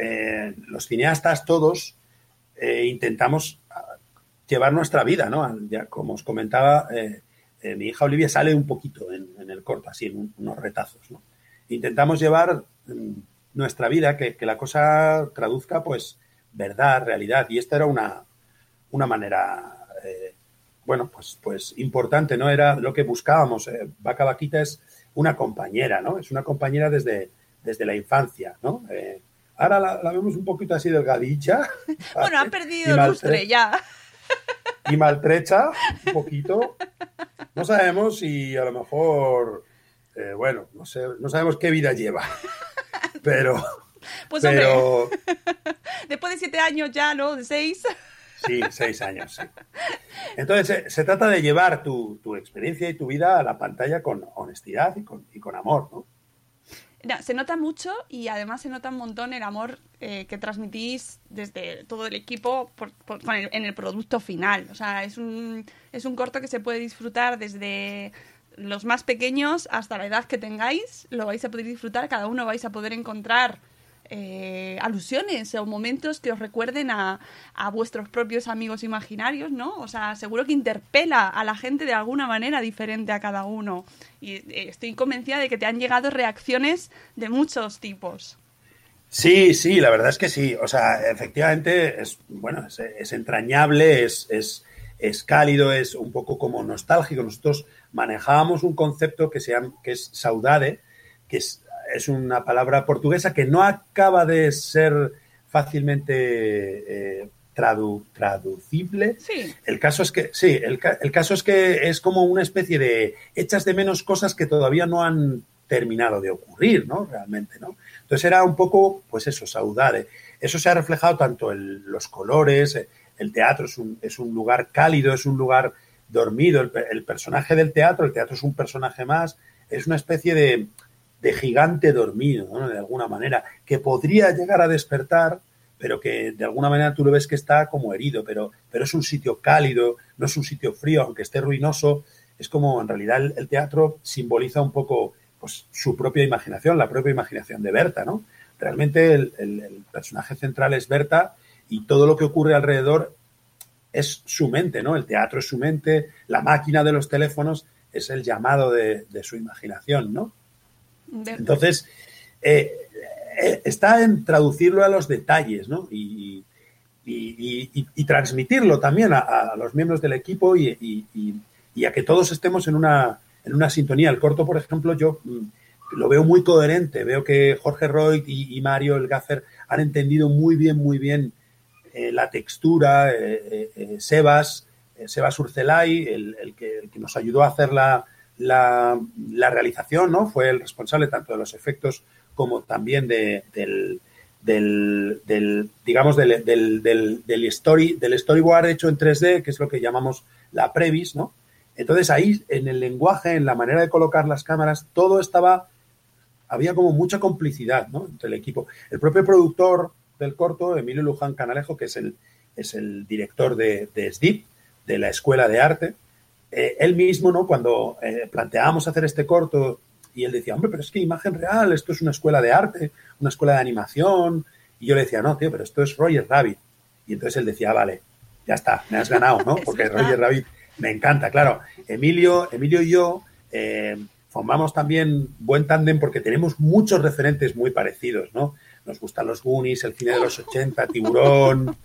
eh, los cineastas todos eh, intentamos ah, llevar nuestra vida, ¿no? Como os comentaba, mi hija Olivia sale un poquito en, el corto, así, en un- unos retazos, ¿no? Intentamos llevar mm, nuestra vida, que, que la cosa traduzca, pues, verdad, realidad. Y esta era una, una manera, eh, bueno, pues, pues importante, ¿no? Era lo que buscábamos. eh, Vaca Vaquita es una compañera, ¿no? Es una compañera desde, desde la infancia, ¿no? Eh, ahora la, la vemos un poquito así delgadilla. Bueno, ha Y perdido lustre ya. y maltrecha un poquito. No sabemos si a lo mejor, eh, bueno, no, sé, no sabemos qué vida lleva, pero, Pues hombre, pero después de siete años ya, ¿no? De seis. sí, seis años, sí. Entonces se, se trata de llevar tu, tu experiencia y tu vida a la pantalla con honestidad y con, y con con amor, ¿no? No, se nota mucho y además se nota un montón el amor eh, que transmitís desde todo el equipo por- por- con el- en el producto final. O sea, es un, es un corto que se puede disfrutar desde los más pequeños hasta la edad que tengáis. Lo vais a poder disfrutar, cada uno vais a poder encontrar eh, alusiones o momentos que os recuerden a, a vuestros propios amigos imaginarios, ¿no? O sea, seguro que interpela a la gente de alguna manera diferente a cada uno. Y eh, estoy convencida de que te han llegado reacciones de muchos tipos. Sí, sí, la verdad es que sí. O sea, efectivamente es, bueno, es, es entrañable, es, es, es cálido, es un poco como nostálgico. Nosotros manejábamos un concepto que, se llama, que es saudade, que es, es una palabra portuguesa que no acaba de ser fácilmente eh, tradu- traducible. Sí. El caso es que, sí, el, el caso es que es como una especie de echas de menos cosas que todavía no han terminado de ocurrir, ¿no? Realmente, ¿no? Entonces era un poco, pues eso, saudade. Eso se ha reflejado tanto en los colores, el teatro es un, es un lugar cálido, es un lugar dormido, el, pe- el personaje del teatro, el teatro es un personaje más, es una especie de, de gigante dormido, ¿no? De alguna manera, que podría llegar a despertar, pero que de alguna manera tú lo ves que está como herido, pero, pero es un sitio cálido, no es un sitio frío, aunque esté ruinoso, es como en realidad el, teatro simboliza un poco pues, su propia imaginación, la propia imaginación de Berta, ¿no? Realmente el personaje central es Berta y todo lo que ocurre alrededor es su mente, ¿no? El teatro es su mente, la máquina de los teléfonos es el llamado de, de su imaginación, ¿no? Entonces, eh, eh, está en traducirlo a los detalles, ¿no? Y, y- y- y transmitirlo también a, a los miembros del equipo y, a que todos estemos en una, en una sintonía. El corto, por ejemplo, yo mm, lo veo muy coherente. Veo que Jorge Roy y, y Mario, el gaffer, han entendido muy bien, muy bien eh, la textura. eh, eh, Sebas, Sebas Urcelay, el, que, nos ayudó a hacer la, la, realización, ¿no? Fue el responsable tanto de los efectos como también de, del, del, digamos, del, del story, del storyboard hecho en 3D, que es lo que llamamos la previs, ¿no? Entonces ahí, en el lenguaje, en la manera de colocar las cámaras, todo estaba, había como mucha complicidad, ¿no? Entre el equipo. El propio productor del corto, Emilio Luján Canalejo, que es el, es el director de, de SDIP, de la Escuela de Arte, eh, él mismo, ¿no? Cuando eh, planteábamos hacer este corto y él decía, hombre, pero es que imagen real, esto es una escuela de arte, una escuela de animación. Y yo le decía, no, tío, pero esto es Roger Rabbit. Y entonces él decía, "Ah, vale, ya está, me has ganado, ¿no? Porque. Roger Rabbit me encanta, claro. Emilio, Emilio y yo eh, formamos también buen tándem porque tenemos muchos referentes muy parecidos, ¿no? Nos gustan los Goonies, el cine de los 80, Tiburón,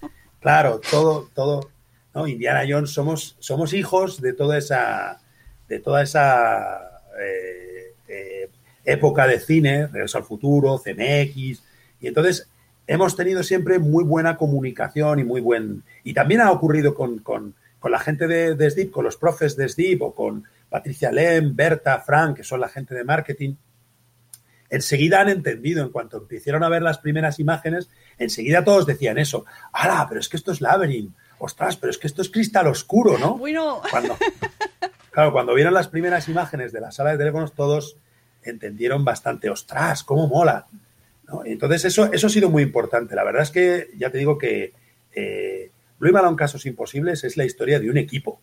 claro, todo, todo, ¿no? Indiana Jones, somos, somos hijos de toda esa, de toda esa eh, eh, época de cine, Regreso al Futuro, CMX, y entonces hemos tenido siempre muy buena comunicación y muy buen... Y también ha ocurrido con, con, con la gente de, de SDIP, con los profes de SDIP o con Patricia Lem, Berta, Frank, que son la gente de marketing. Enseguida han entendido, en cuanto empezaron a ver las primeras imágenes, enseguida todos decían eso. ¡Hala! Pero es que esto es Labyrinth. ¡Ostras! Pero es que esto es cristal oscuro, ¿no? Bueno, Cuando, claro, cuando vieron las primeras imágenes de la sala de teléfonos, todos entendieron bastante, ostras, cómo mola. ¿no? Entonces, eso, eso ha sido muy importante. La verdad es que, ya te digo que eh, Blue Balón Casos Imposibles es la historia de un equipo.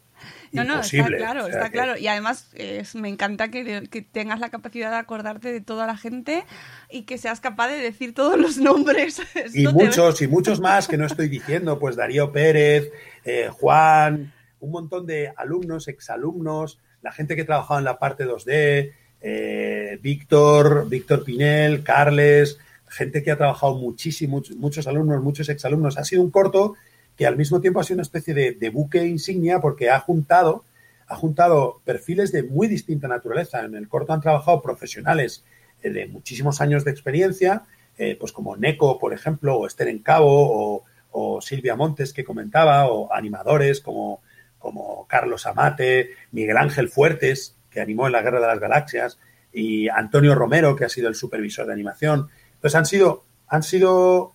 no, no, está Imposible. claro, O sea está que- claro. Y además es- me encanta que, que tengas la capacidad de acordarte de toda la gente y que seas capaz de decir todos los nombres. Y Esto muchos, y muchos más que no estoy diciendo, pues Darío Pérez, eh, Juan, un montón de alumnos, exalumnos, la gente que trabajaba en la parte 2D, eh, Víctor, Víctor Pinel, Carles, gente que ha trabajado muchísimo, muchos, muchos alumnos, muchos exalumnos. Ha sido un corto que al mismo tiempo ha sido una especie de, de buque insignia porque ha juntado, ha juntado perfiles de muy distinta naturaleza. En el corto han trabajado profesionales eh, de muchísimos años de experiencia, eh, pues como Neko, por ejemplo, o Esther Encabo, o, o Silvia Montes, que comentaba, o animadores como, como Carlos Amate, Miguel Ángel Fuertes, que animó en la Guerra de las Galaxias, y Antonio Romero, que ha sido el supervisor de animación. Entonces han sido, han sido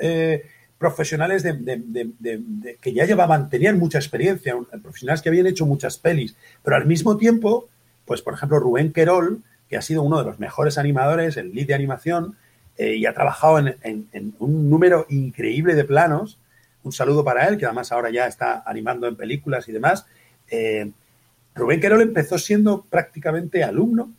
eh, profesionales de, que ya llevaban, tenían mucha experiencia, profesionales que habían hecho muchas pelis, pero al mismo tiempo, pues por ejemplo Rubén Querol que ha sido uno de los mejores animadores, el lead de animación, eh, y ha trabajado en, un número increíble de planos. Un saludo para él, que además ahora ya está animando en películas y demás. Eh, Rubén Querol empezó siendo prácticamente alumno,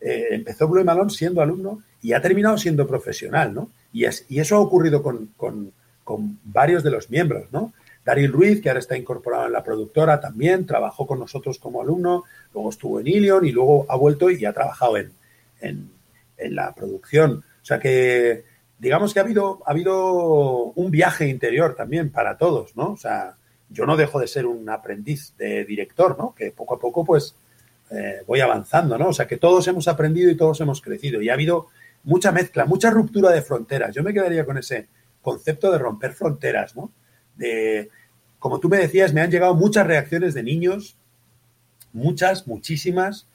eh, empezó Blue Malone siendo alumno y ha terminado siendo profesional, ¿no? Y, es- y eso ha ocurrido con- con varios de los miembros, ¿no? Daryl Ruiz, que ahora está incorporado en la productora también, trabajó con nosotros como alumno, luego estuvo en Ilion y luego ha vuelto y ha trabajado en, en- la producción. O sea que, digamos que ha habido, ha habido un viaje interior también para todos, ¿no? O sea, yo no dejo de ser un aprendiz de director, ¿no? Que poco a poco, pues, eh, voy avanzando, ¿no? O sea, que todos hemos aprendido y todos hemos crecido. Y ha habido mucha mezcla, mucha ruptura de fronteras. Yo me quedaría con ese concepto de romper fronteras, ¿no? De, como tú me decías, me han llegado muchas reacciones de niños, muchas, muchísimas,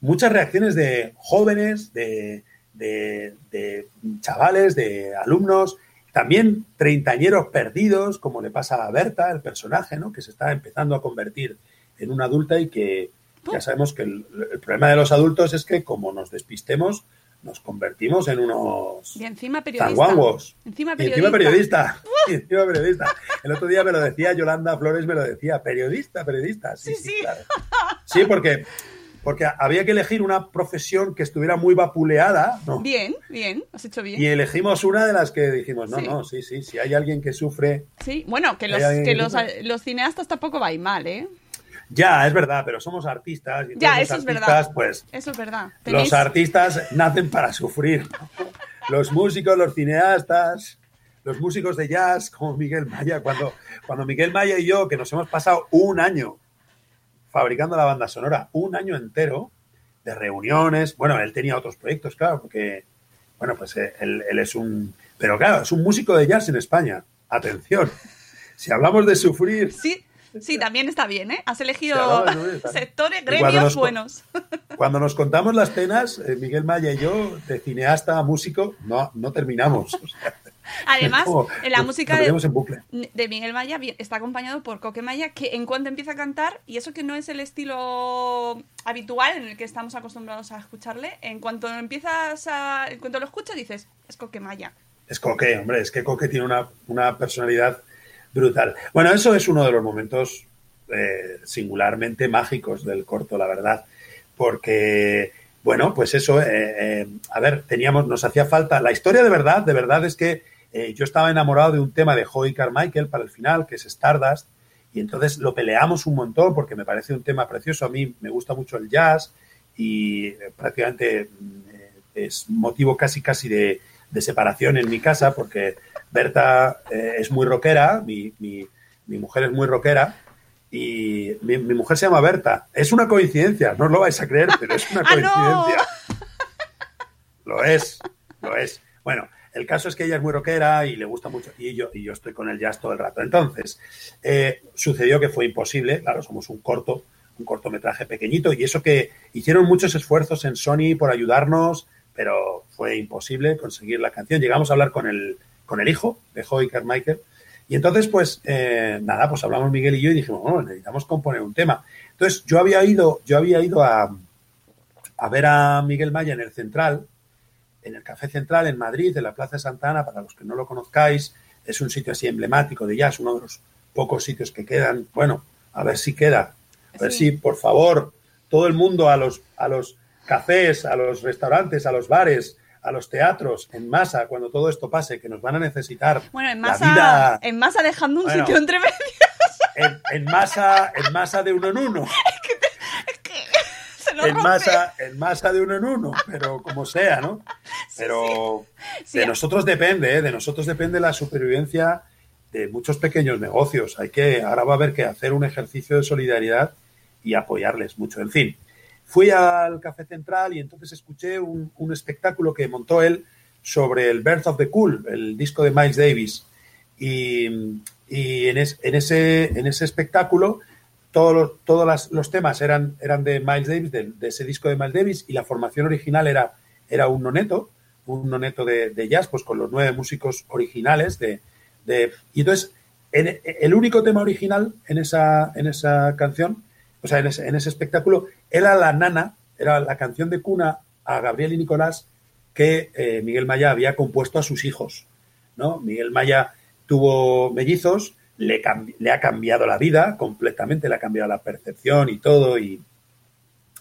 muchas reacciones de jóvenes, de, de- de chavales, de alumnos, también treintañeros perdidos, como le pasa a Berta, el personaje, ¿no? Que se está empezando a convertir en una adulta y que ya sabemos que el, el problema de los adultos es que como nos despistemos, nos convertimos en unos Y encima periodista. zanguangos. Encima Y encima periodista. Y encima periodista. El otro día me lo decía Yolanda Flores, me lo decía, periodista, periodista. Sí, Sí, sí, sí. claro. Sí, porque, porque había que elegir una profesión que estuviera muy vapuleada, ¿no? Bien, bien, has hecho bien. Y elegimos una de las que dijimos, no, Sí. no, sí, sí, si hay alguien que sufre, Sí, bueno, que los, que que los, los cineastas tampoco va mal, ¿eh? Ya, es verdad, pero somos artistas. Y Ya, eso los es verdad. artistas, Pues Eso es verdad. los artistas nacen para sufrir. Los músicos, los cineastas, los músicos de jazz, como Miguel Maya, cuando, cuando Miguel Maya y yo, que nos hemos pasado un año fabricando la banda sonora, un año entero de reuniones, bueno, él tenía otros proyectos, claro, porque, bueno, pues eh, él, él es un, pero claro, es un músico de jazz en España. Atención, si hablamos de sufrir, Sí, sí, también está bien, ¿eh? Has elegido sectores, gremios buenos. Cuando nos contamos las penas, eh, Miguel Maya y yo, de cineasta a músico, no, no terminamos. O sea, Además, como- en la música de, metemos en bucle. de Miguel Maya está acompañado por Coque Maya, que en cuanto empieza a cantar, y eso que no es el estilo habitual en el que estamos acostumbrados a escucharle, en cuanto empiezas a, en cuanto lo escuchas dices, es Coque Maya. Es Coque, hombre, es que Coque tiene una, una personalidad brutal. Bueno, eso es uno de los momentos eh, singularmente mágicos del corto, la verdad, porque, bueno, pues eso, eh, eh, a ver, teníamos, nos hacía falta, la historia de verdad, de verdad es que yo estaba enamorado de un tema de Joey Carmichael para el final, que es Stardust, y entonces lo peleamos un montón porque me parece un tema precioso, a mí me gusta mucho el jazz y prácticamente mm, es motivo casi casi de, de separación en mi casa porque Berta eh, es muy rockera, mi, mi- mi mujer es muy rockera y mi, mi mujer se llama Berta. Es una coincidencia, no os lo vais a creer, pero es una ¡Ah, no! coincidencia. Lo es, lo es. Bueno, el caso es que ella es muy rockera y le gusta mucho y yo, y yo estoy con el jazz todo el rato. Entonces, eh, sucedió que fue imposible, claro, somos un corto, un cortometraje pequeñito y eso que hicieron muchos esfuerzos en Sony por ayudarnos, pero fue imposible conseguir la canción. Llegamos a hablar con el, con el hijo de Joey Carmichael y entonces, pues, eh, nada, pues hablamos Miguel y yo y dijimos, bueno, necesitamos componer un tema. Entonces, yo había ido, yo había ido a, a ver a Miguel Maya en el Central, en el Café Central en Madrid, en la Plaza de Santa Ana, para los que no lo conozcáis, es un sitio así emblemático de jazz, uno de los pocos sitios que quedan. Bueno, a ver si queda. A ver Sí. si, por favor, todo el mundo a los, a los cafés, a los restaurantes, a los bares, a los teatros, en masa, cuando todo esto pase, que nos van a necesitar. Bueno, en la masa, vida en masa dejando un Bueno. sitio entre medio. en, en masa, en masa de uno en uno. Se lo en rompe. masa, en masa de uno en uno, pero como sea, ¿no? Pero Sí. de nosotros depende, ¿eh? de nosotros depende la supervivencia de muchos pequeños negocios. Hay que, ahora va a haber que hacer un ejercicio de solidaridad y apoyarles mucho. En fin, fui al Café Central y entonces escuché un, un espectáculo que montó él sobre el Birth of the Cool, el disco de Miles Davis. Y, y en, es- en ese, en ese espectáculo todos los, todos los temas eran, eran de Miles Davis, de, de ese disco de Miles Davis, y la formación original era, era un noneto, un noneto de, de jazz, pues con los nueve músicos originales de, de- y entonces en- el único tema original en esa, en esa canción, sea, en ese, en ese espectáculo, era la nana, era la canción de cuna a Gabriel y Nicolás que eh, Miguel Maya había compuesto a sus hijos. ¿no? Miguel Maya tuvo mellizos, le, le ha cambiado la vida completamente, le ha cambiado la percepción y todo, y,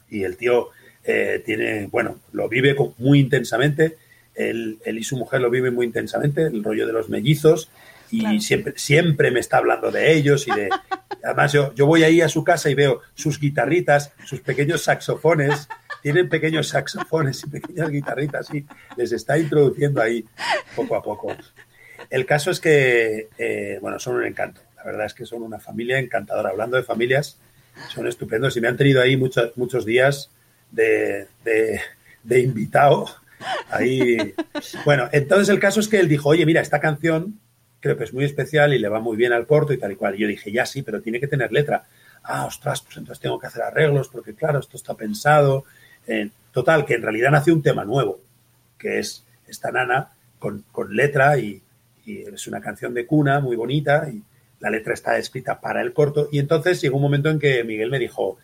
y el tío eh, tiene, bueno, lo vive muy intensamente, él, él y su mujer lo viven muy intensamente, el rollo de los mellizos, y Claro. siempre, siempre me está hablando de ellos y de... Además, yo, yo voy ahí a su casa y veo sus guitarritas, sus pequeños saxofones, tienen pequeños saxofones y pequeñas guitarritas, y les está introduciendo ahí poco a poco. El caso es que, eh, bueno, son un encanto. La verdad es que son una familia encantadora. Hablando de familias, son estupendos y me han tenido ahí muchos, muchos días de, de- de invitado. Ahí. Bueno, entonces el caso es que él dijo, oye, mira, esta canción creo que es muy especial y le va muy bien al corto y tal y cual. Y yo dije, ya sí, pero tiene que tener letra. Ah, ostras, pues entonces tengo que hacer arreglos porque, claro, esto está pensado. Total, que en realidad nació un tema nuevo, que es esta nana con, con letra y, y es una canción de cuna muy bonita y la letra está escrita para el corto. Y entonces llegó un momento en que Miguel me dijo,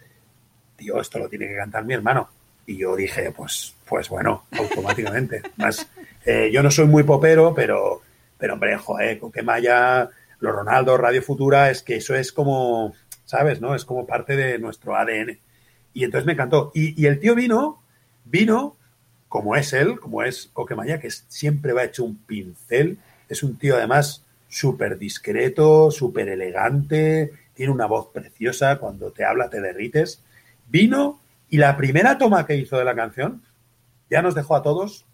tío, esto lo tiene que cantar mi hermano. Y yo dije, pues, pues bueno, automáticamente. Más, eh, yo no soy muy popero, pero, pero hombre, joder, Coquemaya, los Ronaldo, Radio Futura, es que eso es como, ¿sabes? ¿No? Es como parte de nuestro ADN. Y entonces me encantó. Y, y el tío vino, vino, como es él, como es Coquemaya, que siempre va hecho un pincel. Es un tío además súper discreto, súper elegante, tiene una voz preciosa, cuando te habla te derrites. Vino y la primera toma que hizo de la canción ya nos dejó a todos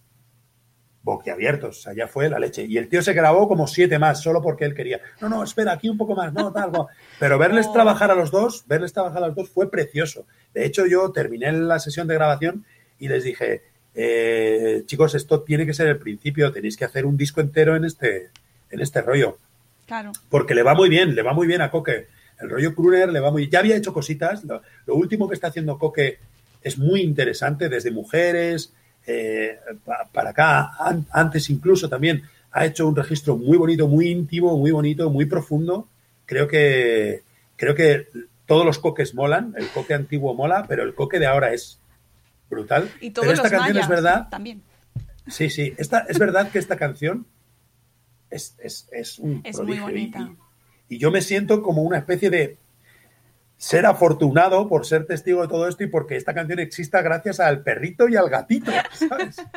boquiabiertos, ya fue la leche. Y el tío se grabó como siete más, solo porque él quería. No, no, espera, aquí un poco más, no, tal, no. Pero verles trabajar a los dos, verles trabajar a los dos fue precioso. De hecho, yo terminé la sesión de grabación y les dije, eh, chicos, esto tiene que ser el principio, tenéis que hacer un disco entero en este, en este rollo Claro. porque le va muy bien, le va muy bien a Coque. El rollo Kruner le va muy Ya había hecho cositas. Lo, lo último que está haciendo Coque es muy interesante, desde mujeres eh, pa- para acá. An- antes incluso también ha hecho un registro muy bonito, muy íntimo, muy bonito, muy profundo. Creo que, creo que todos los coques molan. El coque antiguo mola, pero el coque de ahora es brutal. Y todos pero esta los canción mayas es verdad. también. Sí, sí. Esta, es verdad que esta canción es, es, es un Es muy prodigio. Y- bonita. Y, y yo me siento como una especie de ser afortunado por ser testigo de todo esto y porque esta canción exista gracias al perrito y al gatito, ¿sabes?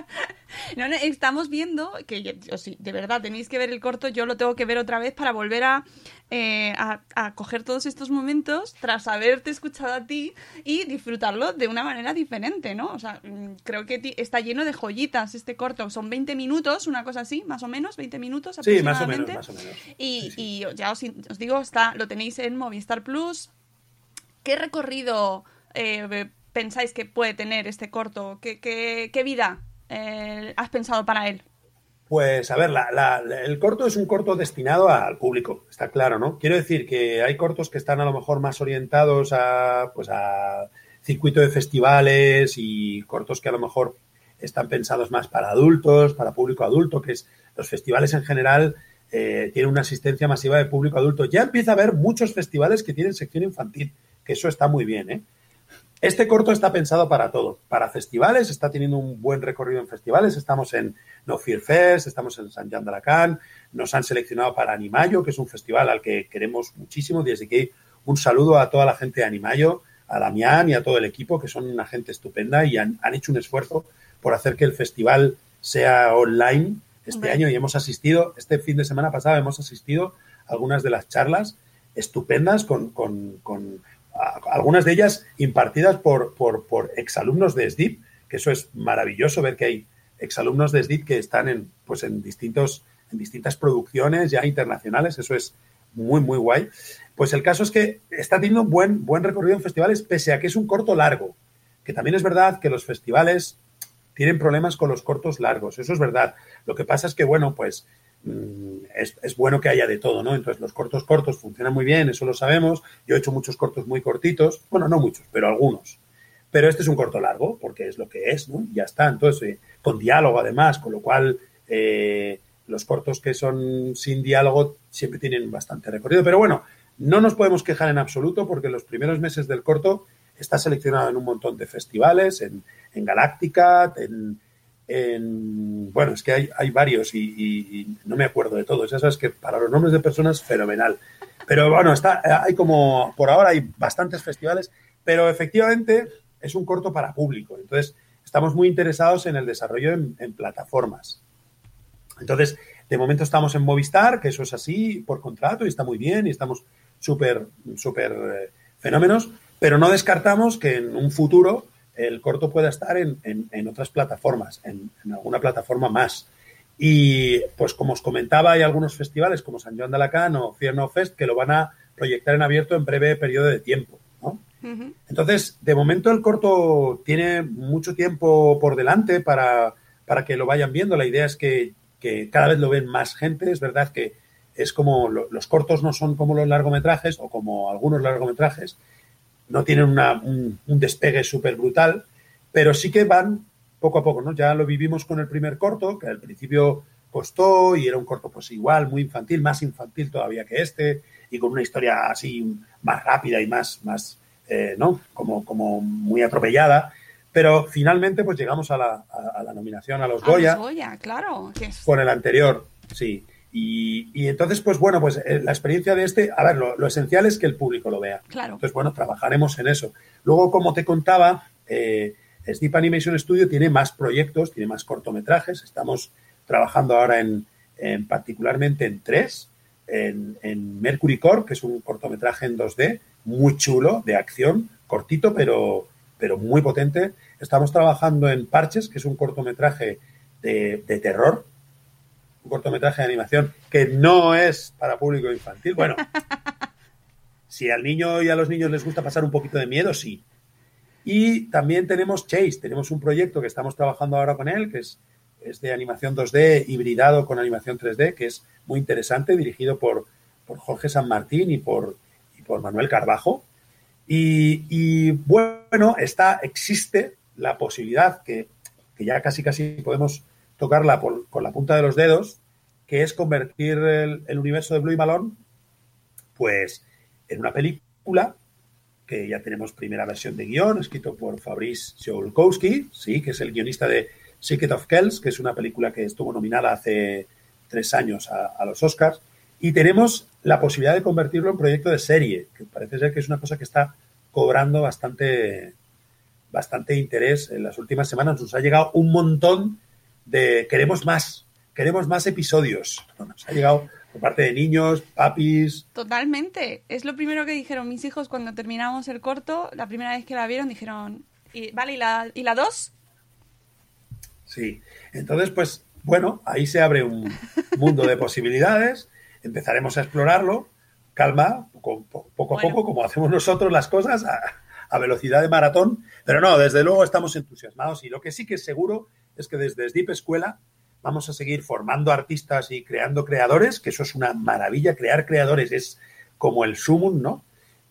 No, no, estamos viendo que, yo- sí, de verdad, tenéis que ver el corto, yo lo tengo que ver otra vez para volver a, eh, a, a coger todos estos momentos tras haberte escuchado a ti y disfrutarlo de una manera diferente, ¿no? O sea, mm, creo que está lleno de joyitas este corto. Son 20 minutos, una cosa así, más o menos, 20 minutos Sí, más o menos, aproximadamente. más o menos. Y, Sí, sí. y ya os, os digo, está, lo tenéis en Movistar Plus. ¿Qué recorrido eh, pensáis que puede tener este corto? ¿Qué, vida eh, has pensado para él? Pues a ver, la- la- la- el corto es un corto destinado al público, está claro, ¿no? Quiero decir que hay cortos que están a lo mejor más orientados a, pues a circuito de festivales y cortos que a lo mejor están pensados más para adultos, para público adulto, que es los festivales en general eh, tienen una asistencia masiva de público adulto. Ya empieza a haber muchos festivales que tienen sección infantil, que eso está muy bien, ¿eh? Este corto está pensado para todo, para festivales, está teniendo un buen recorrido en festivales, estamos en No Fear Fest, estamos en San Jean de nos han seleccionado para Animayo, que es un festival al que queremos muchísimo, desde que un saludo a toda la gente de Animayo, a Damián y a todo el equipo, que son una gente estupenda y han, han hecho un esfuerzo por hacer que el festival sea online este año y hemos asistido, este fin de semana pasado hemos asistido a algunas de las charlas estupendas con, con- algunas de ellas impartidas por, por, exalumnos de SDIP, que eso es maravilloso ver que hay exalumnos de SDIP que están en, pues en, distintos, en distintas producciones ya internacionales, eso es muy, muy guay. Pues el caso es que está teniendo buen, buen recorrido en festivales, pese a que es un corto largo, que también es verdad que los festivales tienen problemas con los cortos largos, eso es verdad. Lo que pasa es que, bueno, pues es, es bueno que haya de todo, ¿no? Entonces los cortos cortos funcionan muy bien, eso lo sabemos. Yo he hecho muchos cortos muy cortitos, bueno, no muchos, pero algunos. Pero este es un corto largo, porque es lo que es, ¿no? Y ya está. Entonces, eh, con diálogo además, con lo cual eh, los cortos que son sin diálogo siempre tienen bastante recorrido. Pero bueno, no nos podemos quejar en absoluto porque los primeros meses del corto está seleccionado en un montón de festivales, en, en Galáctica, en, en- bueno, es que hay, varios y, no me acuerdo de todos. Ya que para los nombres de personas, fenomenal. Pero bueno, está, hay como, por ahora hay bastantes festivales, pero efectivamente es un corto para público. Entonces, estamos muy interesados en el desarrollo en, en plataformas. Entonces, de momento estamos en Movistar, que eso es así por contrato y está muy bien y estamos súper, súper eh, fenómenos, pero no descartamos que en un futuro el corto pueda estar en, en- en otras plataformas, en, en alguna plataforma más. Y pues como os comentaba, hay algunos festivales como San Joan de Alacant o Fear No Fest que lo van a proyectar en abierto en breve periodo de tiempo. ¿no? Entonces, de momento el corto tiene mucho tiempo por delante para, para que lo vayan viendo. La idea es que, que cada vez lo ven más gente. Es verdad que es como lo- los cortos no son como los largometrajes o como algunos largometrajes, no tienen una- un, un despegue súper brutal, pero sí que van poco a poco, ¿no? Ya lo vivimos con el primer corto, que al principio costó y era un corto pues igual, muy infantil, más infantil todavía que este, y con una historia así más rápida y más, más eh, ¿no? Como, como muy atropellada. Pero finalmente pues llegamos a la, a- a la nominación a los Goya los Goya, claro. con el anterior, sí. Y, y entonces, pues bueno, pues eh, la experiencia de este, a ver, lo, lo esencial es que el público lo vea. Claro. Entonces, bueno, trabajaremos en eso. Luego, como te contaba, eh, Steep Animation Studio tiene más proyectos, tiene más cortometrajes. Estamos trabajando ahora en, en particularmente en tres. En, en Mercury Core, que es un cortometraje en 2D, muy chulo, de acción, cortito, pero, pero muy potente. Estamos trabajando en Parches, que es un cortometraje de, de terror, un cortometraje de animación que no es para público infantil. Bueno, si al niño y a los niños les gusta pasar un poquito de miedo, sí. Y también tenemos Chase, tenemos un proyecto que estamos trabajando ahora con él, que es, es de animación 2D hibridado con animación 3D, que es muy interesante, dirigido por, por Jorge San Martín y por, y por Manuel Carbajo. Y, y, bueno, está, existe la posibilidad que, que ya casi casi podemos tocarla por- con la punta de los dedos, que es convertir el, universo de Blue Malone pues en una película que ya tenemos primera versión de guion, escrito por Fabrice Siolkowski, sí, que es el guionista de Secret of Kells, que es una película que estuvo nominada hace tres años a, a los Oscars. Y tenemos la posibilidad de convertirlo en proyecto de serie, que parece ser que es una cosa que está cobrando bastante, bastante interés. En las últimas semanas nos ha llegado un montón de queremos más, queremos más episodios. Nos ha llegado por parte de niños, papis, Totalmente. Es lo primero que dijeron mis hijos cuando terminamos el corto. La primera vez que la vieron dijeron, y, vale, ¿y la, ¿y la dos? Sí, entonces pues bueno, ahí se abre un mundo de posibilidades, empezaremos a explorarlo, calma, poco, po- poco a Bueno. poco, como hacemos nosotros las cosas, a, a velocidad de maratón, pero no, desde luego estamos entusiasmados y lo que sí que es seguro es que desde Deep Escuela vamos a seguir formando artistas y creando creadores, que eso es una maravilla, crear creadores es como el sumum, ¿no?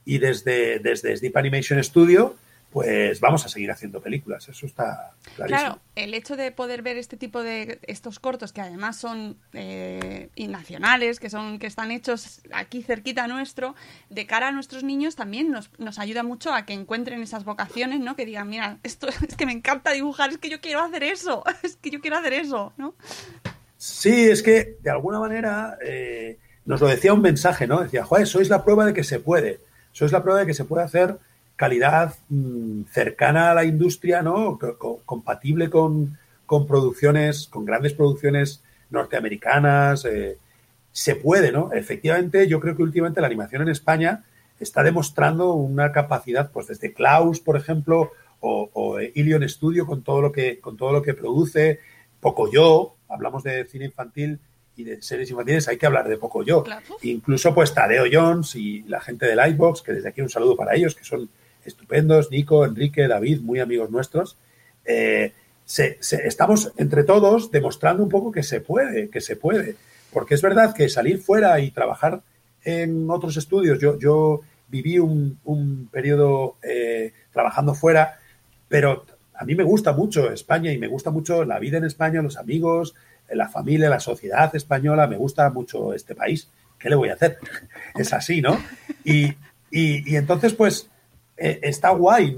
Y desde, desde Deep Animation Studio, pues vamos a seguir haciendo películas, eso está clarísimo. Claro, el hecho de poder ver este tipo de estos cortos que además son eh, nacionales, que son que están hechos aquí cerquita nuestro, de cara a nuestros niños también nos, nos ayuda mucho a que encuentren esas vocaciones, ¿no? Que digan, mira, esto es que me encanta dibujar, es que yo quiero hacer eso, es que yo quiero hacer eso, ¿no? Sí, es que de alguna manera eh, nos lo decía un mensaje, ¿no? Decía, joder, sois la prueba de que se puede, sois la prueba de que se puede hacer calidad mm, cercana a la industria, ¿no? Co- co- compatible con, con producciones, con grandes producciones norteamericanas. eh, se puede, ¿no? Efectivamente, yo creo que últimamente la animación en España está demostrando una capacidad, pues desde Klaus, por ejemplo, o, o Ilion Studio con todo lo que, con todo lo que produce, Poco Yo, hablamos de cine infantil y de series infantiles, hay que hablar de Poco Yo. Claro. Incluso pues Tadeo Jones y la gente de Lightbox, que desde aquí un saludo para ellos, que son estupendos, Nico, Enrique, David, muy amigos nuestros. Eh, estamos entre todos demostrando un poco que se puede, que se puede. Porque es verdad que salir fuera y trabajar en otros estudios, yo, yo viví un, un periodo eh, trabajando fuera, pero a mí me gusta mucho España y me gusta mucho la vida en España, los amigos, la familia, la sociedad española, me gusta mucho este país. ¿Qué le voy a hacer? Es así, ¿no? Y- y entonces, pues, eh, está guay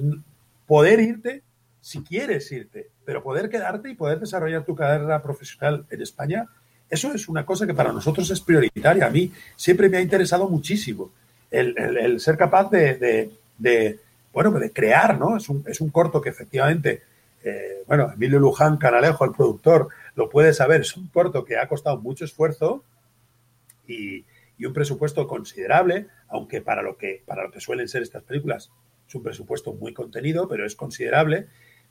poder irte si quieres irte, pero poder quedarte y poder desarrollar tu carrera profesional en España, eso es una cosa que para nosotros es prioritaria. A mí siempre me ha interesado muchísimo el, el- ser capaz de, de- de, bueno, de crear, ¿no? Es un, es un corto que efectivamente, eh, bueno, Emilio Luján Canalejo, el productor, lo puede saber, es un corto que ha costado mucho esfuerzo y, y un presupuesto considerable, aunque para lo que para lo que suelen ser estas películas es un presupuesto muy contenido, pero es considerable.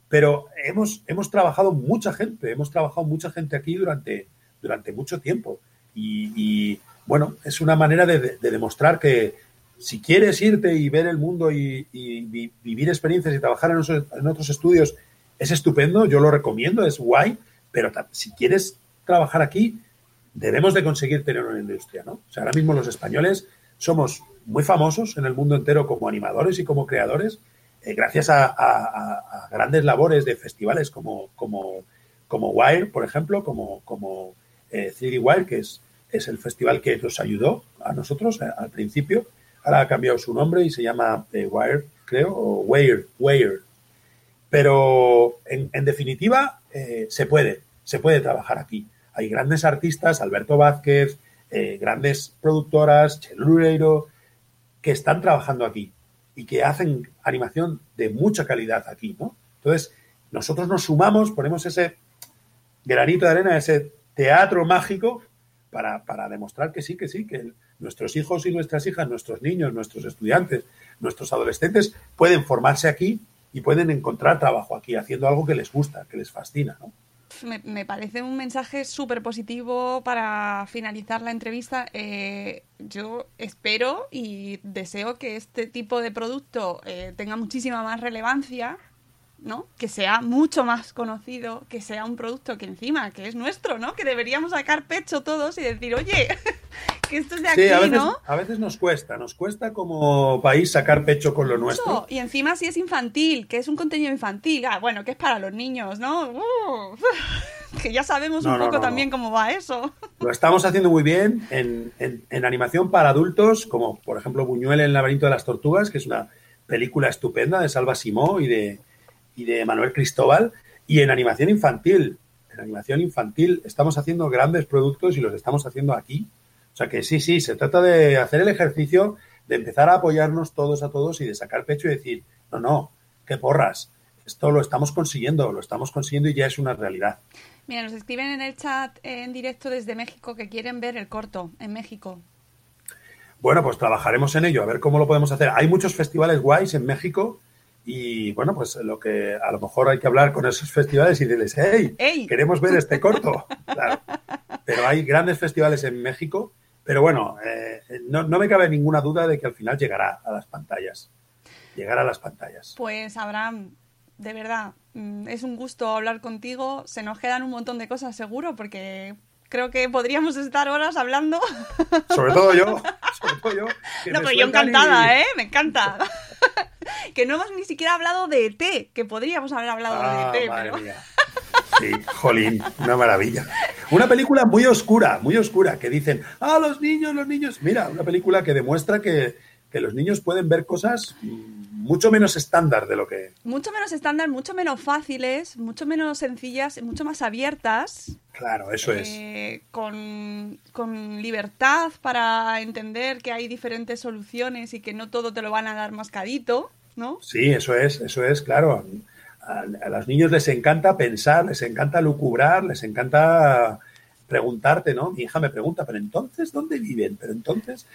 Pero hemos, hemos trabajado mucha gente, hemos trabajado mucha gente aquí durante, durante mucho tiempo. Y, bueno, es una manera de, de- de demostrar que si quieres irte y ver el mundo y, y vi- vivir experiencias y trabajar en, otros- en otros estudios, es estupendo, yo lo recomiendo, es guay, pero si quieres trabajar aquí, debemos de conseguir tener una industria, ¿no? O sea, ahora mismo los españoles somos muy famosos en el mundo entero como animadores y como creadores, eh, gracias a, grandes labores de festivales como, como, como Wire, por ejemplo, como, como eh, 3D Wire, que es, es el festival que nos ayudó a nosotros eh, al principio. Ahora ha cambiado su nombre y se llama eh, Wire, creo, o Wire, Wire. Pero en, en definitiva, se puede, se puede trabajar aquí. Hay grandes artistas, Alberto Vázquez, eh, grandes productoras, Chelo Loureiro, que están trabajando aquí y que hacen animación de mucha calidad aquí, ¿no? Entonces, nosotros nos sumamos, ponemos ese granito de arena, ese teatro mágico para, para demostrar que sí, que sí, que nuestros hijos y nuestras hijas, nuestros niños, nuestros estudiantes, nuestros adolescentes pueden formarse aquí y pueden encontrar trabajo aquí haciendo algo que les gusta, que les fascina, ¿no? Me, parece un mensaje súper positivo para finalizar la entrevista. Eh, yo espero y deseo que este tipo de producto eh, tenga muchísima más relevancia, ¿no? Que sea mucho más conocido, que sea un producto que encima, que es nuestro, ¿no? Que deberíamos sacar pecho todos y decir, oye, que esto es de aquí, Sí, a veces, ¿no? a veces nos cuesta, nos cuesta como país sacar pecho con lo nuestro. Y encima si es infantil, que es un contenido infantil, ah, bueno, que es para los niños, ¿no? Uh, que ya sabemos No, un poco no, también cómo va eso. Lo estamos haciendo muy bien en, en- en animación para adultos, como por ejemplo Buñuel en el laberinto de las tortugas, que es una película estupenda de Salva Simó y de, y de Manuel Cristóbal, y en animación infantil. En animación infantil estamos haciendo grandes productos y los estamos haciendo aquí. O sea que sí, sí, se trata de hacer el ejercicio de empezar a apoyarnos todos a todos y de sacar pecho y decir, no, no, qué porras, esto lo estamos consiguiendo, lo estamos consiguiendo y ya es una realidad. Mira, nos escriben en el chat en directo desde México que quieren ver el corto en México. Bueno, pues trabajaremos en ello, a ver cómo lo podemos hacer. Hay muchos festivales guays en México y bueno, pues lo que a lo mejor hay que hablar con esos festivales y decirles, hey, ¡Ey! queremos ver este corto. Claro. Pero hay grandes festivales en México, pero bueno, eh, no, no me cabe ninguna duda de que al final llegará a las pantallas. Llegará a las pantallas. Pues Abraham, de verdad, mm, es un gusto hablar contigo. Se nos quedan un montón de cosas seguro porque creo que podríamos estar horas hablando. Sobre todo yo, sobre todo yo. No, pero yo y- encantada, ¿eh? Me encanta. que no hemos ni siquiera hablado de ET, que podríamos haber hablado Ah, de ET, madre pero... mía. Sí, jolín, una maravilla. Una película muy oscura, muy oscura, que dicen, ah, los niños, los niños. Mira, una película que demuestra que, que los niños pueden ver cosas mucho menos estándar de lo que... Mucho menos estándar, mucho menos fáciles, mucho menos sencillas, mucho más abiertas. Claro, eso es. eh, con, con libertad para entender que hay diferentes soluciones y que no todo te lo van a dar mascadito, ¿no? Sí, eso es, eso es, claro. A, los niños les encanta pensar, les encanta lucubrar, les encanta preguntarte, ¿no? Mi hija me pregunta, pero entonces, ¿dónde viven? Pero entonces,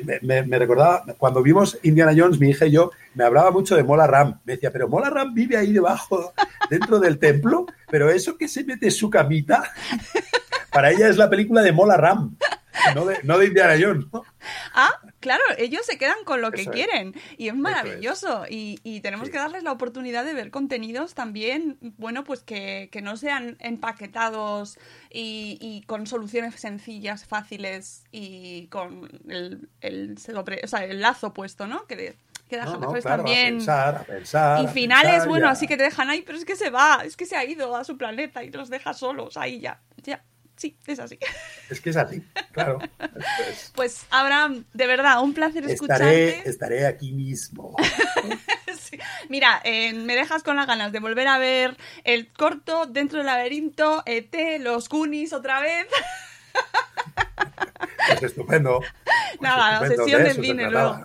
eh, me recordaba, cuando vimos Indiana Jones, mi hija y yo, me hablaba mucho de Mola Ram. Me decía, pero Mola Ram vive ahí debajo, dentro del templo, pero eso que se mete en su camita, para ella es la película de Mola Ram, no de, no de Indiana Jones, ¿no? Ah, claro, ellos se quedan con lo que es. quieren y es es. maravilloso y, y tenemos Sí. que darles la oportunidad de ver contenidos también, bueno, pues que, que no sean empaquetados y, y con soluciones sencillas, fáciles y con el, el, sobre- o sea, el lazo puesto, ¿no? Que, de- que las No, claro, a también... pensar, a pensar. Y finales, pensar bueno, así que te dejan ahí, pero es que se va, es que se ha ido a su planeta y los deja solos, ahí ya, ya. Sí, es así. Es que es así, claro. Pues, Pues Abraham, de verdad, un placer escucharte. estaré aquí mismo. Sí. Mira, eh, me dejas con las ganas de volver a ver el corto dentro del laberinto, ET, los Goonies otra vez. Pues estupendo. Pues Nada, estupendo, sesión de cine luego.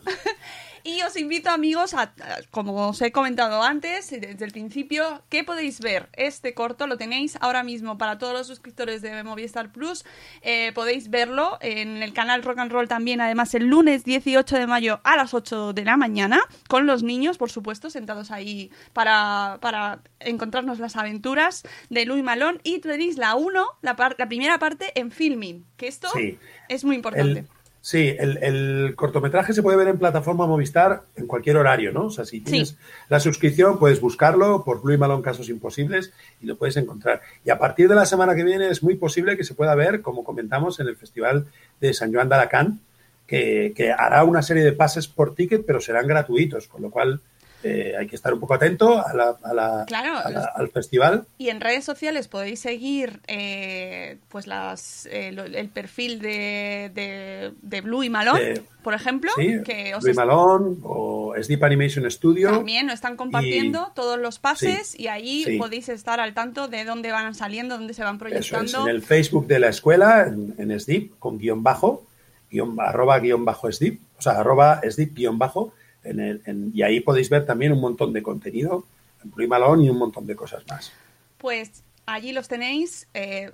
Y os invito, amigos, a, como os he comentado antes, y desde el principio, que podéis ver este corto, lo tenéis ahora mismo para todos los suscriptores de Movistar Plus. Eh, podéis verlo en el canal Rock and Roll también, además, el lunes 18 de mayo a las 8 de la mañana, con los niños, por supuesto, sentados ahí para, para encontrarnos las aventuras de Louis Malone. Y tenéis la 1, la, par- la primera parte en filming, que esto Sí. es muy importante. El- sí, el, el cortometraje se puede ver en plataforma Movistar en cualquier horario, ¿no? O sea, si tienes Sí. la suscripción, puedes buscarlo por Blue y Malone Casos Imposibles y lo puedes encontrar. Y a partir de la semana que viene es muy posible que se pueda ver, como comentamos, en el Festival de San Joan de Alacant, que, que hará una serie de pases por ticket, pero serán gratuitos, con lo cual eh, hay que estar un poco atento a la- a la- Claro, a la- los- al festival. Y en redes sociales podéis seguir eh, pues las eh, lo- el perfil de, de, de Blue y Malone, De- por ejemplo, Sí, que os Blue y Malone o Sleep Animation Studio. también lo están compartiendo Y- todos los pases Sí, y ahí sí. podéis estar al tanto de dónde van saliendo, dónde se van Eso proyectando. es, en el Facebook de la escuela, en, en SDIP, con guion bajo, guion, arroba guion bajo SDIP, o sea, arroba SDIP guion bajo, en el, en- y ahí podéis ver también un montón de contenido, en Blue y un montón de cosas más. Pues allí los tenéis. eh,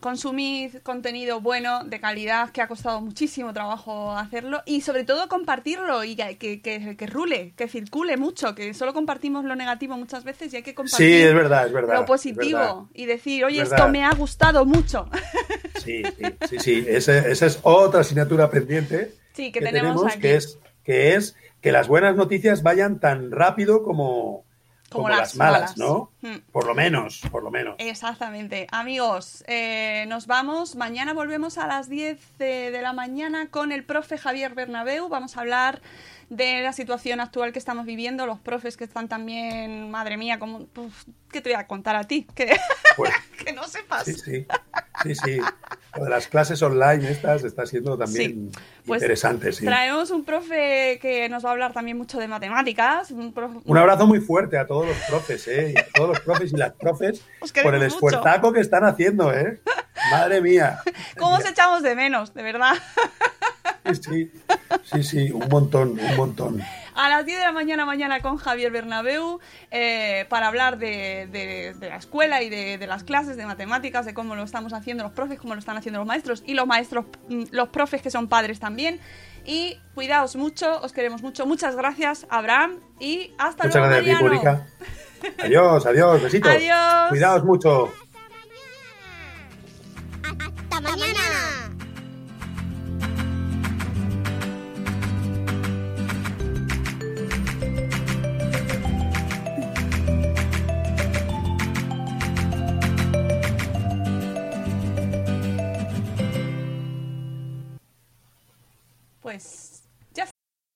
consumid contenido bueno, de calidad, que ha costado muchísimo trabajo hacerlo y sobre todo compartirlo y que, que, que- que rule, que circule mucho, que solo compartimos lo negativo muchas veces y hay que compartir Sí, es verdad, es verdad. lo es positivo verdad. y decir, oye, Es esto me ha gustado mucho. Sí, sí, sí, sí. Ese- esa es otra asignatura pendiente Sí, que tenemos aquí. que es que es que las buenas noticias vayan tan rápido como, Como como las las, malas, malas. ¿no? Hmm. Por lo menos, por lo menos. Exactamente. Amigos, eh, nos vamos. Mañana volvemos a las 10 de, de la mañana con el profe Javier Bernabeu. Vamos a hablar de la situación actual que estamos viviendo, los profes que están también, madre mía, como, uf, ¿qué te voy a contar a ti? Que, Pues, que no sepas. Sí, sí, sí, sí. Lo de las clases online estas está siendo también Sí. Pues interesante, sí. Traemos un profe que nos va a hablar también mucho de matemáticas. Un profe- Un abrazo muy fuerte a todos los profes, ¿eh? Y a todos los profes y las profes por el mucho. esfuerzaco que están haciendo, ¿eh? Madre mía. ¿Cómo os echamos de menos? De verdad. Sí, sí, sí, un montón, un montón. A las 10 de la mañana, mañana con Javier Bernabeu, eh, para hablar de, de- de la escuela y de, de las clases de matemáticas, de cómo lo estamos haciendo los profes, cómo lo están haciendo los maestros y los maestros, mm, los profes que son padres también. Y cuidaos mucho, os queremos mucho. Muchas gracias, Abraham, y hasta Muchas luego. gracias a ti, Mariano. Adiós, adiós, besitos. Adiós. Cuidaos mucho. ¡Hasta mañana! Pues ya